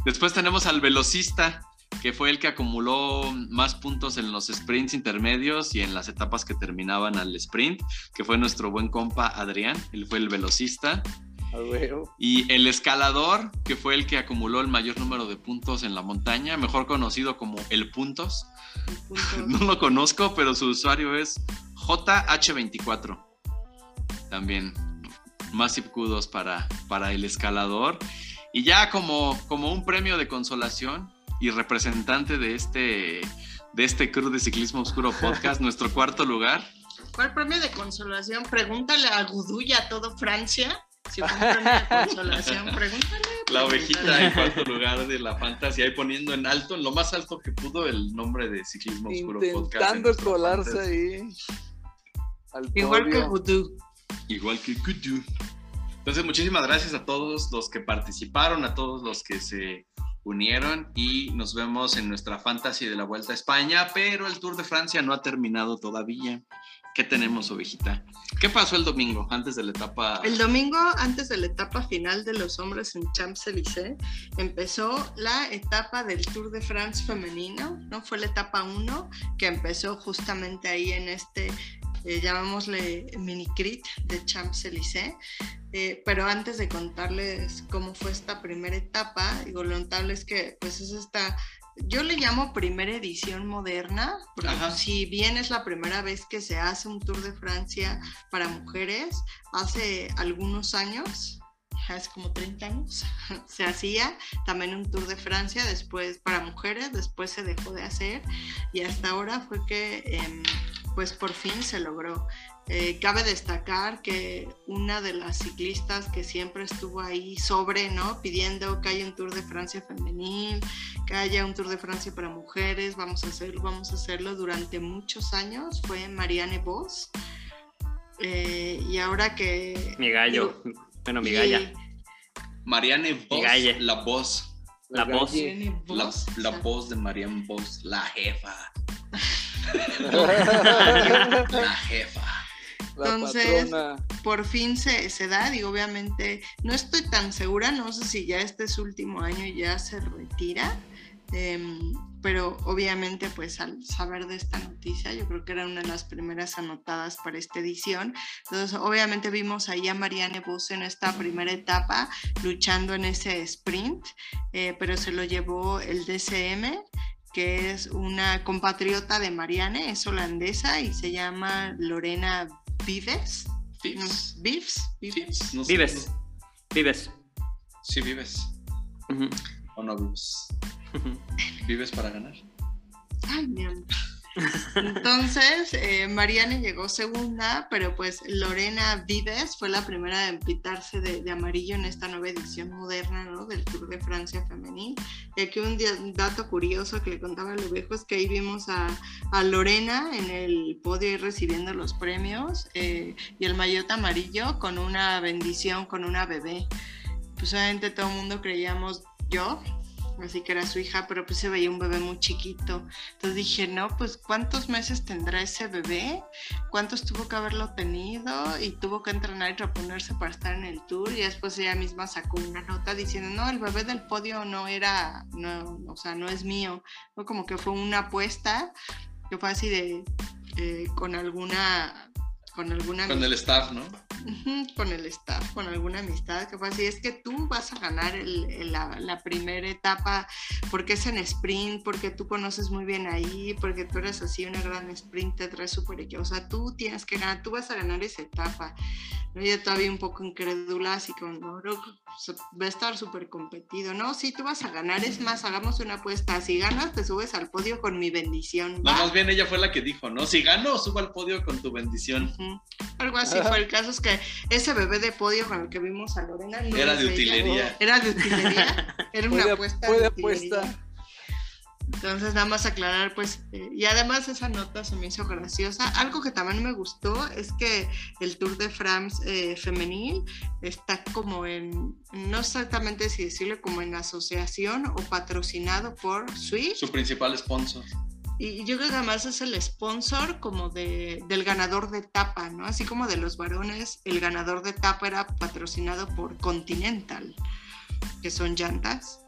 Después tenemos al velocista, que fue el que acumuló más puntos en los sprints intermedios y en las etapas que terminaban al sprint, que fue nuestro buen compa Adrián, él fue el velocista. Y el escalador, que fue el que acumuló el mayor número de puntos en la montaña, mejor conocido como el Puntos. Punto. No lo conozco, pero su usuario es JH24. También Massive Kudos para, para el escalador. Y ya como, como un premio de consolación y representante de este, de este crew de Ciclismo Oscuro Podcast, nuestro cuarto lugar. ¿Cuál premio de consolación? Pregúntale a Gudú y a todo Francia. Si fue un premio de consolación, pregúntale. La ovejita en cuarto lugar de la fantasía, ahí poniendo en alto, en lo más alto que pudo, el nombre de Ciclismo Oscuro Podcast. en Intentando colarse fantasy. ahí. Al Igual que podio. Gudú. Igual que Kutu. Entonces, muchísimas gracias a todos los que participaron, a todos los que se unieron y nos vemos en nuestra fantasy de la Vuelta a España, pero el Tour de Francia no ha terminado todavía. ¿Qué tenemos, ovejita? ¿Qué pasó el domingo antes de la etapa? El domingo, antes de la etapa final de los hombres en Champs-Élysées, empezó la etapa del Tour de France femenino, ¿no? Fue la etapa 1 que empezó justamente ahí en este, eh, llamémosle mini crit de Champs-Élysées. Eh, pero antes de contarles cómo fue esta primera etapa, digo, lo notable es que pues es esta yo le llamo primera edición moderna, porque Ajá. si bien es la primera vez que se hace un Tour de Francia para mujeres, hace algunos años, hace como 30 años, se hacía también un Tour de Francia después para mujeres, después se dejó de hacer y hasta ahora fue que em, pues por fin se logró. Eh, cabe destacar que una de las ciclistas que siempre estuvo ahí sobre, ¿no? Pidiendo que haya un Tour de Francia femenil, que haya un Tour de Francia para mujeres, vamos a hacerlo, vamos a hacerlo durante muchos años, fue Marianne Vos. Eh, y ahora que... Mi gallo. Bueno, mi galla. Marianne Vos, Galle. la voz. La voz. Marianne La, Vos, la sea, voz de Marianne Vos, la jefa. La jefa. La Entonces- patrona. por fin se, se da, digo, obviamente, no estoy tan segura, no sé si ya este es su último año y ya se retira, em, pero obviamente pues al saber de esta noticia, yo creo que era una de las primeras anotadas para esta edición, entonces obviamente vimos ahí a Marianne Bus en esta primera etapa luchando en ese sprint, eh, pero se lo llevó el DCM que es una compatriota de Marianne, es holandesa y se llama Lorena Vives. Vives. Vives. Vives. No sé, Vives. Sí, vives. ¿O no vives? ¿Vives para ganar? Ay, mi amor. Entonces, eh, Mariane llegó segunda, pero pues Lorena Vives fue la primera en pintarse de, amarillo en esta nueva edición moderna ¿no? del Tour de Francia femenil. Y aquí un, dato curioso que le contaba a Levejo es que ahí vimos a, Lorena en el podio ahí recibiendo los premios eh, y el maillot amarillo con una bendición, con una bebé. Pues obviamente todo el mundo creíamos yo, así que era su hija, pero pues se veía un bebé muy chiquito. Entonces dije, no, pues ¿cuántos meses tendrá ese bebé? ¿Cuántos tuvo que haberlo tenido? Y tuvo que entrenar y reponerse para estar en el tour. Y después ella misma sacó una nota diciendo, no, el bebé del podio no era, no, o sea, no es mío. Fue como que fue una apuesta que fue así de, eh, con alguna, con alguna Con el staff, ¿no? Con el staff, con alguna amistad, que fue así, es que tú vas a ganar el- el- la, la primera etapa porque es en sprint, porque tú conoces muy bien ahí, porque tú eres así una gran sprint, te traes súper equipo, o sea, tú tienes que ganar, tú vas a ganar esa etapa. ¿no? Yo todavía un poco incrédula, así como, no, no, va a estar súper competido, no, sí, tú vas a ganar, es más, hagamos una apuesta, si ganas te subes al podio con mi bendición. Más bien ella fue la que dijo, ¿no? Si gano, subo al podio con tu bendición. Ujú. Algo así fue el caso, es que ese bebé de podio con el que vimos a Lorena no Era de utilería. Era de utilería, era una apuesta. de. Entonces, nada más aclarar, pues, eh, y además esa nota se me hizo graciosa. Algo que también me gustó es que el Tour de France eh, femenil está como en, no exactamente si decirlo, como en asociación o patrocinado por Swift. Su principal sponsor. Y yo creo que además es el sponsor como de, del ganador de etapa, ¿no? Así como de los varones, el ganador de etapa era patrocinado por Continental, que son llantas.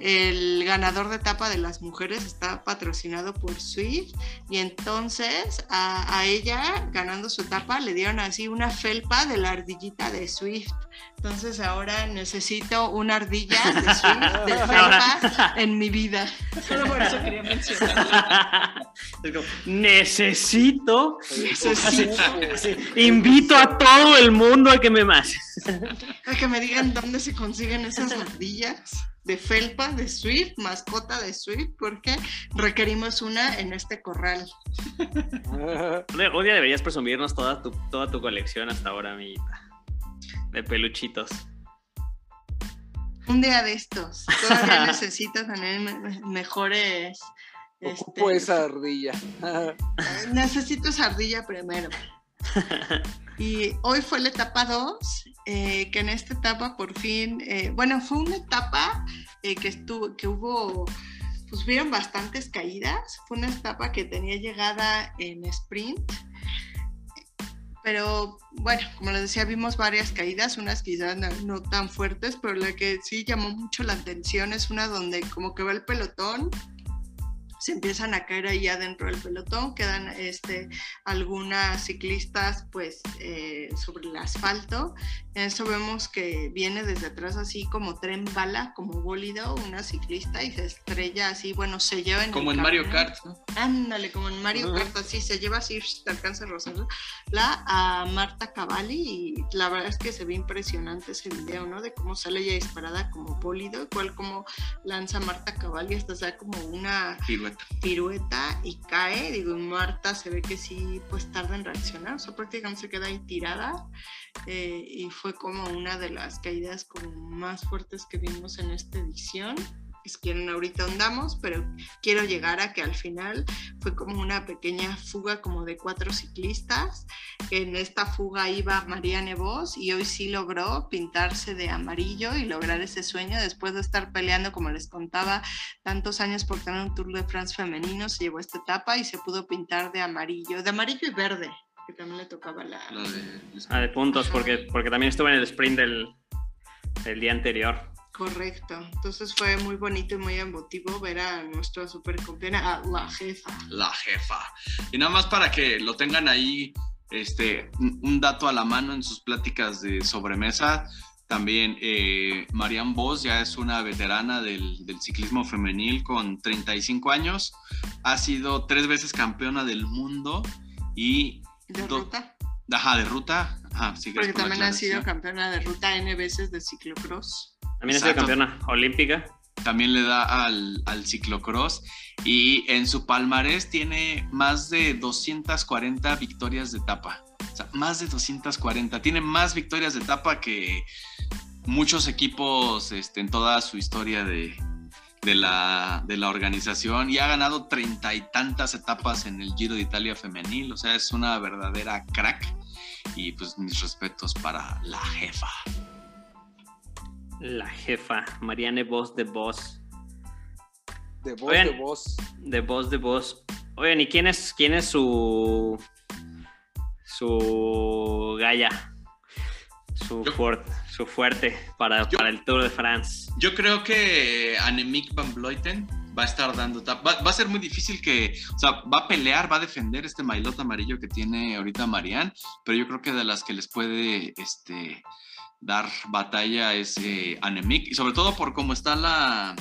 El ganador de etapa de las mujeres está patrocinado por Swift y entonces a, a ella, ganando su etapa, le dieron así una felpa de la ardillita de Swift. Entonces ahora necesito una ardilla de Swift, de felpa, en mi vida. Solo por eso quería mencionarlo. Necesito, Necesito. así, invito a todo el mundo a que me más. A que me digan dónde se consiguen esas ardillas de felpa de Swift, mascota de Swift, porque requerimos una en este corral. Un día deberías presumirnos toda tu, toda tu colección hasta ahora, amiguita. De peluchitos. Un día de estos. Todavía necesito tener me- mejores. Ocupo este, esa ardilla. Necesito esa ardilla primero. Y hoy fue la etapa 2, que en esta etapa por fin, eh, bueno, fue una etapa eh, que, estuvo, que hubo, pues vieron bastantes caídas. Fue una etapa que tenía llegada en sprint. Pero bueno, como les decía, vimos varias caídas, unas quizás no, no tan fuertes, pero la que sí llamó mucho la atención es una donde como que va el pelotón se empiezan a caer ahí adentro del pelotón, quedan este, algunas ciclistas pues eh, sobre el asfalto. Eso vemos que viene desde atrás así como tren bala, como bólido, una ciclista y se estrella así, bueno, se lleva en Como en Mario. Kart, ¿no? Ándale, como en Mario Ajá. Kart, así se lleva así, te alcanza a rozarla, la a Marta Cavalli y la verdad es que se ve impresionante ese video, ¿no? De cómo sale ella disparada como bólido, igual como lanza Marta Cavalli hasta sea como una Pirueta. Pirueta y cae, digo, Marta se ve que sí, pues tarda en reaccionar, o sea, prácticamente se queda ahí tirada eh, y fue como una de las caídas como más fuertes que vimos en esta edición. Si quieren, ahorita andamos, pero quiero llegar a que al final fue como una pequeña fuga como de cuatro ciclistas. En esta fuga iba Marianne Vos y hoy sí logró pintarse de amarillo y lograr ese sueño después de estar peleando, como les contaba, tantos años por tener un Tour de France femenino, se llevó esta etapa y se pudo pintar de amarillo, de amarillo y verde, que también le tocaba la... La de- Ah, de puntos, porque, porque también estuve en el sprint del, del día anterior. Correcto, entonces fue muy bonito y muy emotivo ver a nuestra supercampeona, a la jefa. la jefa. Y nada más para que lo tengan ahí, este, un dato a la mano en sus pláticas de sobremesa. También eh, Marianne Vos ya es una veterana del, del ciclismo femenil con 35 años. Ha sido tres veces campeona del mundo y De ruta, ajá, de ruta. Ajá, sí, porque también ha sido campeona de ruta N veces de ciclocross. También Exacto. campeona olímpica. también le da al, al ciclocross y en su palmarés tiene más de 240 victorias de etapa. O sea, más de 240. Tiene más victorias de etapa que muchos equipos este, en toda su historia de, de la, de la organización y ha ganado treinta y tantas etapas en el Giro de Italia femenil. O sea, es una verdadera crack. Y pues mis respetos para la jefa. La jefa, Marianne Vos de Vos. De voz, Oigan. de voz. De Vos de Vos. Oigan, ¿y quién es, quién es su. su. Gaya? Su, Yo- fuerte su fuerte para, Yo- para el Tour de France. Yo creo que Annemiek van Vleuten va a estar dando tap- va, va a ser muy difícil que, o sea, va a pelear, va a defender este maillot amarillo que tiene ahorita Marianne, pero yo creo que de las que les puede este, dar batalla es eh, Annemiek, y sobre todo por cómo está la,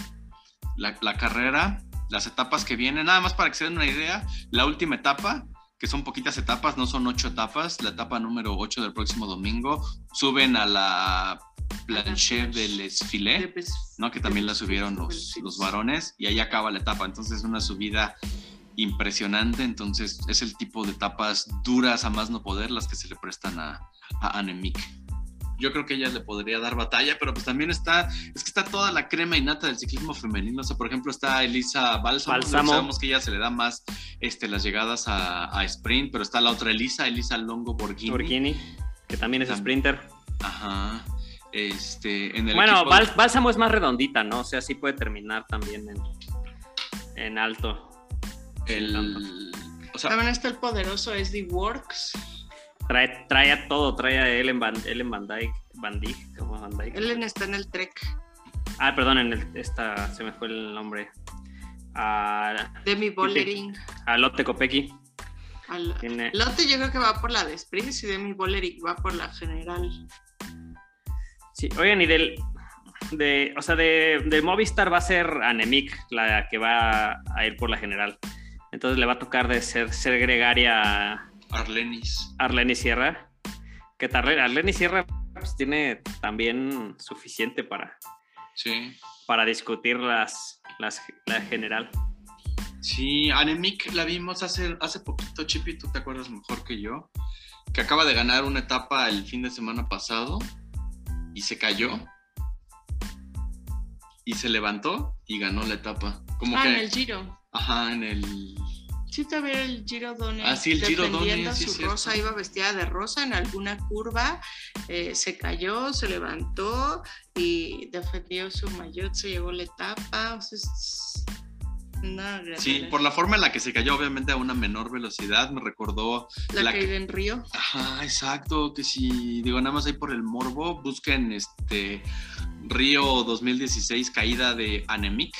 la, la carrera, las etapas que vienen, nada más para que se den una idea, la última etapa, que son poquitas etapas, no son ocho etapas, la etapa número 8 del próximo domingo, suben a la planche del desfile. ¿no? Que también la subieron los, los varones y ahí acaba la etapa. Entonces es una subida impresionante. Entonces es el tipo de etapas duras a más no poder las que se le prestan a, a Annemiek. Yo creo que ella le podría dar batalla, pero pues también está, es que está toda la crema y nata del ciclismo femenino. O sea, por ejemplo, está Elisa Balsamo, Balsamo. sabemos que ella se le da más este, las llegadas a, a sprint, pero está la otra Elisa, Elisa Longo Borghini. Borghini, que también es sprinter. Ajá. Este, en el Bueno, Bálsamo es más redondita, ¿no? O sea, sí puede terminar también en, en alto. el, o sea, También está el poderoso SD Works. Trae, trae a todo, trae a Ellen Van, Ellen Van Dyke, Van Dijk, ¿cómo Van Dyke? Ellen está en el Trek. Ah, perdón, en el, esta, se me fue el nombre. A, Demi Bollering. a Lotte Kopecky. Al- Tiene, Lotte yo creo que va por la de Sprints y Demi Bollering va por la general. sí, oigan, y del, de, o sea, de, de Movistar va a ser Anemic la que va a ir por la general. Entonces le va a tocar de ser, ser gregaria Arlenis. Arleni Sierra. Que Tarle- Arleni Sierra pues, tiene también suficiente para, Sí. para discutir las, las, la general. Sí, Annemiek la vimos hace, hace poquito, Chipi, tú te acuerdas mejor que yo, que acaba de ganar una etapa el fin de semana pasado y se cayó y se levantó y ganó la etapa. Como ah, que, en el Giro. ajá, en el... Sí, todavía el Giro Done. Ah, sí, el Giro Done, sí, su cierto. rosa, iba vestida de rosa en alguna curva, eh, se cayó, se levantó y defendió su maillot, se llevó la etapa. o sea, es una gran Sí, por la forma en la que se cayó, obviamente a una menor velocidad, me recordó la, la caída en Río. Ajá, exacto, que si digo nada más ahí por el morbo, busquen este Río 2016 caída de Anemic.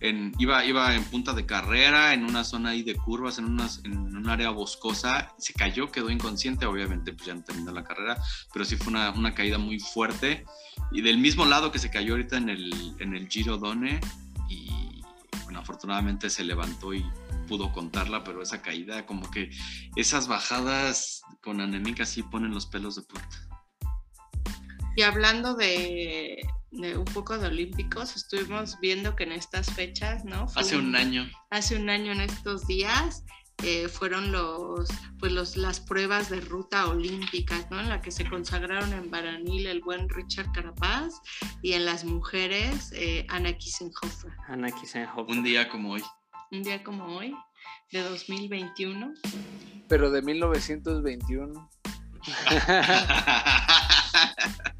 En, iba, iba en punta de carrera, en una zona ahí de curvas, en, unas, en un área boscosa, se cayó, quedó inconsciente, obviamente pues ya no terminó la carrera, pero sí fue una, una caída muy fuerte. Y del mismo lado que se cayó ahorita en el, en el Giro Done, y bueno, afortunadamente se levantó y pudo contarla, pero esa caída, como que esas bajadas con anémica sí ponen los pelos de punta. Y hablando de, de un poco de olímpicos, estuvimos viendo que en estas fechas, ¿no? Fue Hace un año. hace un año en estos días eh, fueron los, pues los, las pruebas de ruta olímpicas, ¿no? En la que se consagraron en varonil el buen Richard Carapaz y en las mujeres eh, Anna Kissenhofer. Ana Kissenhoff. Un día como hoy. Un día como hoy, de 2021. Pero de 1921.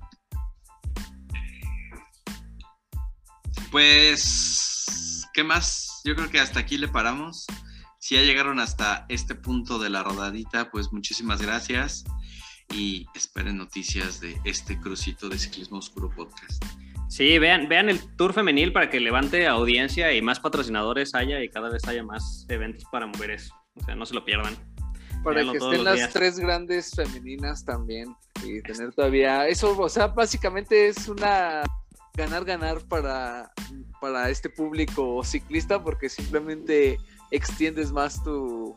Pues, ¿qué más? Yo creo que hasta aquí le paramos. Si ya llegaron hasta este punto de la rodadita, pues muchísimas gracias y esperen noticias de este crucito de Ciclismo Oscuro Podcast. Sí, vean, vean el tour femenil para que levante audiencia y más patrocinadores haya y cada vez haya más eventos para mujeres. O sea, no se lo pierdan. Para Véanlo que estén las días. tres grandes femeninas también y tener todavía eso, o sea, básicamente es una ganar ganar para para este público ciclista porque simplemente extiendes más tu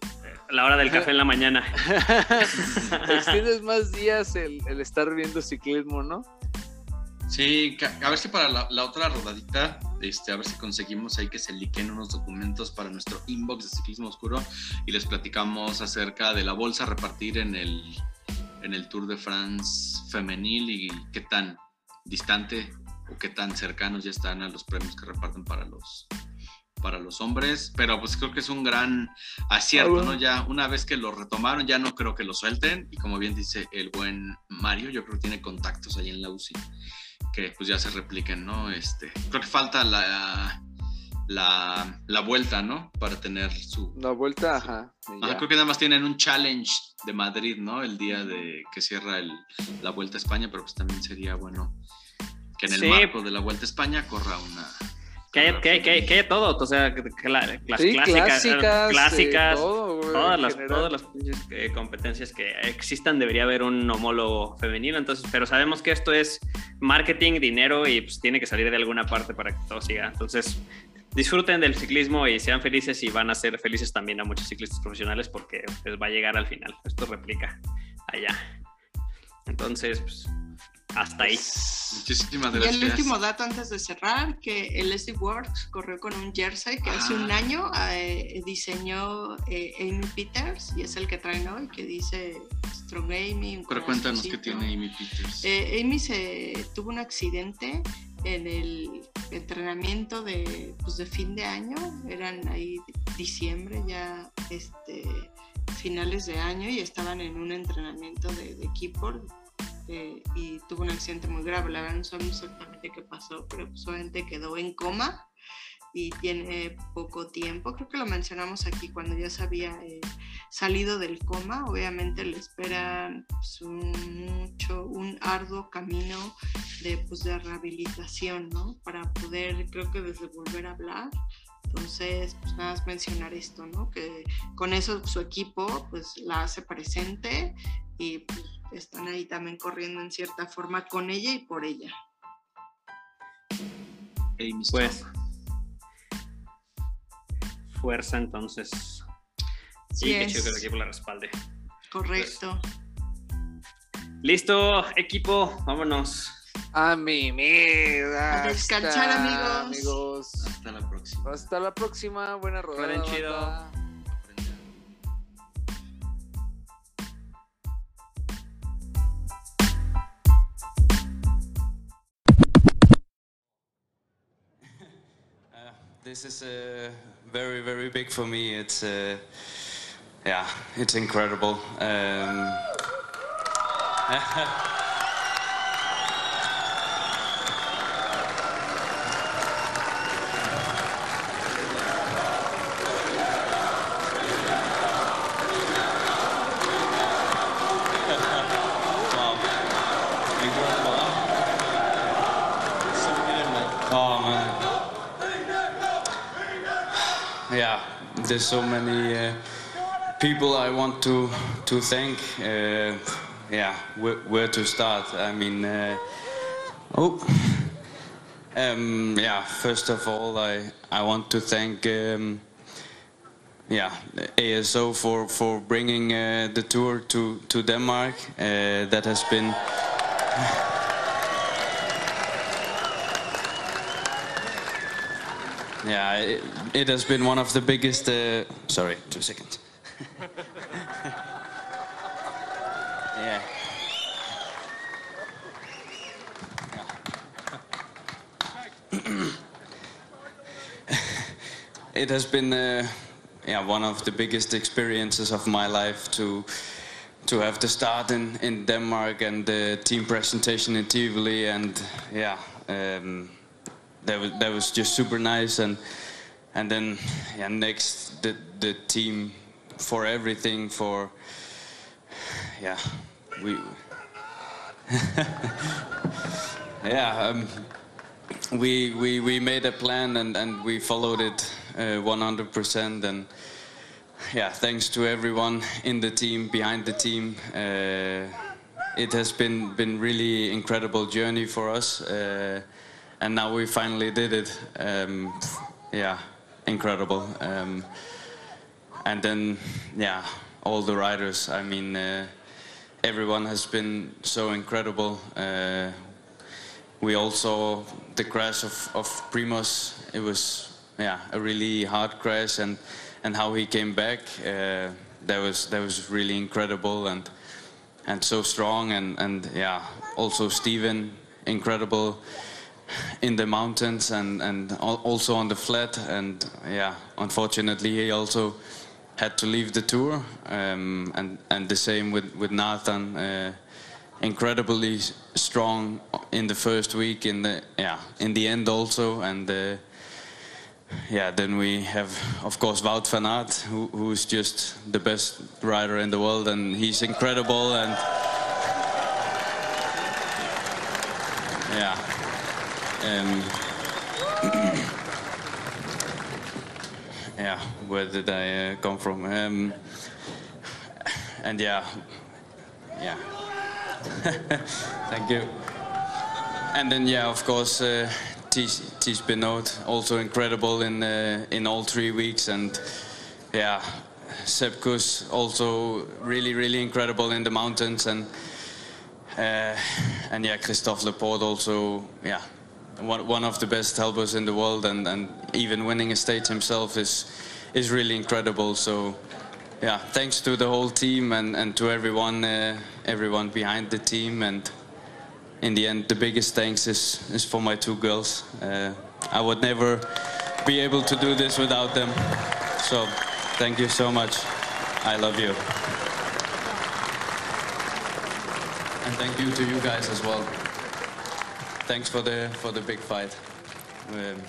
La hora del café en la mañana. extiendes más días el, el estar viendo ciclismo, ¿no? Sí, a ver si para la, la otra rodadita este, a ver si conseguimos ahí que se liquen unos documentos para nuestro inbox de Ciclismo Oscuro y les platicamos acerca de la bolsa a repartir en el, en el Tour de France femenil y qué tan distante o qué tan cercanos ya están a los premios que reparten para los para los hombres, pero pues creo que es un gran acierto, Ah, bueno. ¿no? Ya una vez que lo retomaron, ya no creo que lo suelten y como bien dice el buen Mario, yo creo que tiene contactos ahí en la UCI que pues ya se repliquen, ¿no? Este, creo que falta la, la, la vuelta, ¿no? Para tener su... Una vuelta, ajá. creo que nada más tienen un challenge de Madrid, ¿no? El día de que cierra el- la Vuelta a España, pero pues también sería bueno que en el Sí. marco de la Vuelta a España corra una... Que haya, que, que que haya todo, o sea, que- la- las Sí, clásicas, clásicas, eh, todo, güey, todas, las, todas las eh, competencias que existan debería haber un homólogo femenino, entonces, pero sabemos que esto es marketing, dinero y pues tiene que salir de alguna parte para que todo siga. Entonces, disfruten del ciclismo y sean felices y van a ser felices también a muchos ciclistas profesionales porque pues, va a llegar al final. Esto replica allá. Entonces, pues, hasta ahí. Muchísimas Y el gracias. último dato antes de cerrar, que el Leslie Works corrió con un jersey que hace un Ah. año eh, diseñó eh, Amy Peters y es el que traen hoy, que dice Strong Amy. un Pero cuéntanos qué tiene Amy Peters. Eh, Amy se tuvo un accidente en el entrenamiento de, pues, de fin de año, eran ahí diciembre ya, este, finales de año y estaban en un entrenamiento de, de keyboard eh, y tuvo un accidente muy grave, la verdad no sabemos exactamente qué pasó, pero obviamente quedó en coma y tiene poco tiempo, creo que lo mencionamos aquí cuando ya se había eh, salido del coma, obviamente le esperan pues, un, mucho, un arduo camino de, pues, de rehabilitación, ¿no? Para poder, creo que desde volver a hablar. Entonces, pues nada más mencionar esto, ¿no? Que con eso su equipo, pues la hace presente y pues, están ahí también corriendo en cierta forma con ella y por ella. Amy Pues, fuerza entonces. Sí y qué es. chido que el equipo la respalde. Correcto. Listo, equipo, vámonos. A mi mierda. A descansar, amigos. amigos. Hasta la próxima. Hasta la próxima. Buena rodada. Rueden chido. This is uh, very, very big for me. It's, uh, yeah, it's incredible. Um, wow. Incredible, huh? So good, man. Oh, man. Yeah, there's so many uh, people I want to to thank. Uh, yeah, where, where to start? I mean, uh, oh, um, yeah. First of all, I I want to thank. Um, yeah, ASO for for bringing uh, the tour to to Denmark. Uh, that has been. Yeah, it, it has been one of the biggest. Uh, sorry, two seconds. yeah. it has been, uh, yeah, one of the biggest experiences of my life to to have the start in, in Denmark and the team presentation in Tivoli and yeah. Um, that was that was just super nice. And and then yeah next the the team for everything for yeah we yeah um, we we we made a plan and and we followed it uh, 100% and yeah thanks to everyone in the team behind the team uh, it has been been really incredible journey for us uh, and now we finally did it. Um, yeah, incredible. Um, and then, yeah, all the riders. I mean, uh, everyone has been so incredible. Uh, we all saw the crash of, of Primos. It was yeah a really hard crash, and and how he came back. Uh, that was that was really incredible and and so strong and and yeah also Steven incredible in the mountains and and also on the flat. And yeah unfortunately he also had to leave the tour. Um, and and the same with with Nathan uh, incredibly strong in the first week in the yeah in the end also. And uh, yeah, then we have, of course, Wout van Aert, who, who's just the best rider in the world, and he's incredible. And yeah, um, yeah, where did I uh, come from? Um, and yeah, yeah. Thank you. And then yeah, of course, uh, Ties also incredible in uh, in all three weeks, and yeah, Sepp Kuss also really really incredible in the mountains, and uh, and yeah, Christophe Laporte also yeah. One, of the best helpers in the world, and, and even winning a stage himself is is really incredible. So, yeah, thanks to the whole team and, and to everyone uh, everyone behind the team and in the end, the biggest thanks is, is for my two girls. Uh, I would never be able to do this without them. So, thank you so much. I love you. And thank you to you guys as well. Thanks for the for the big fight. Um,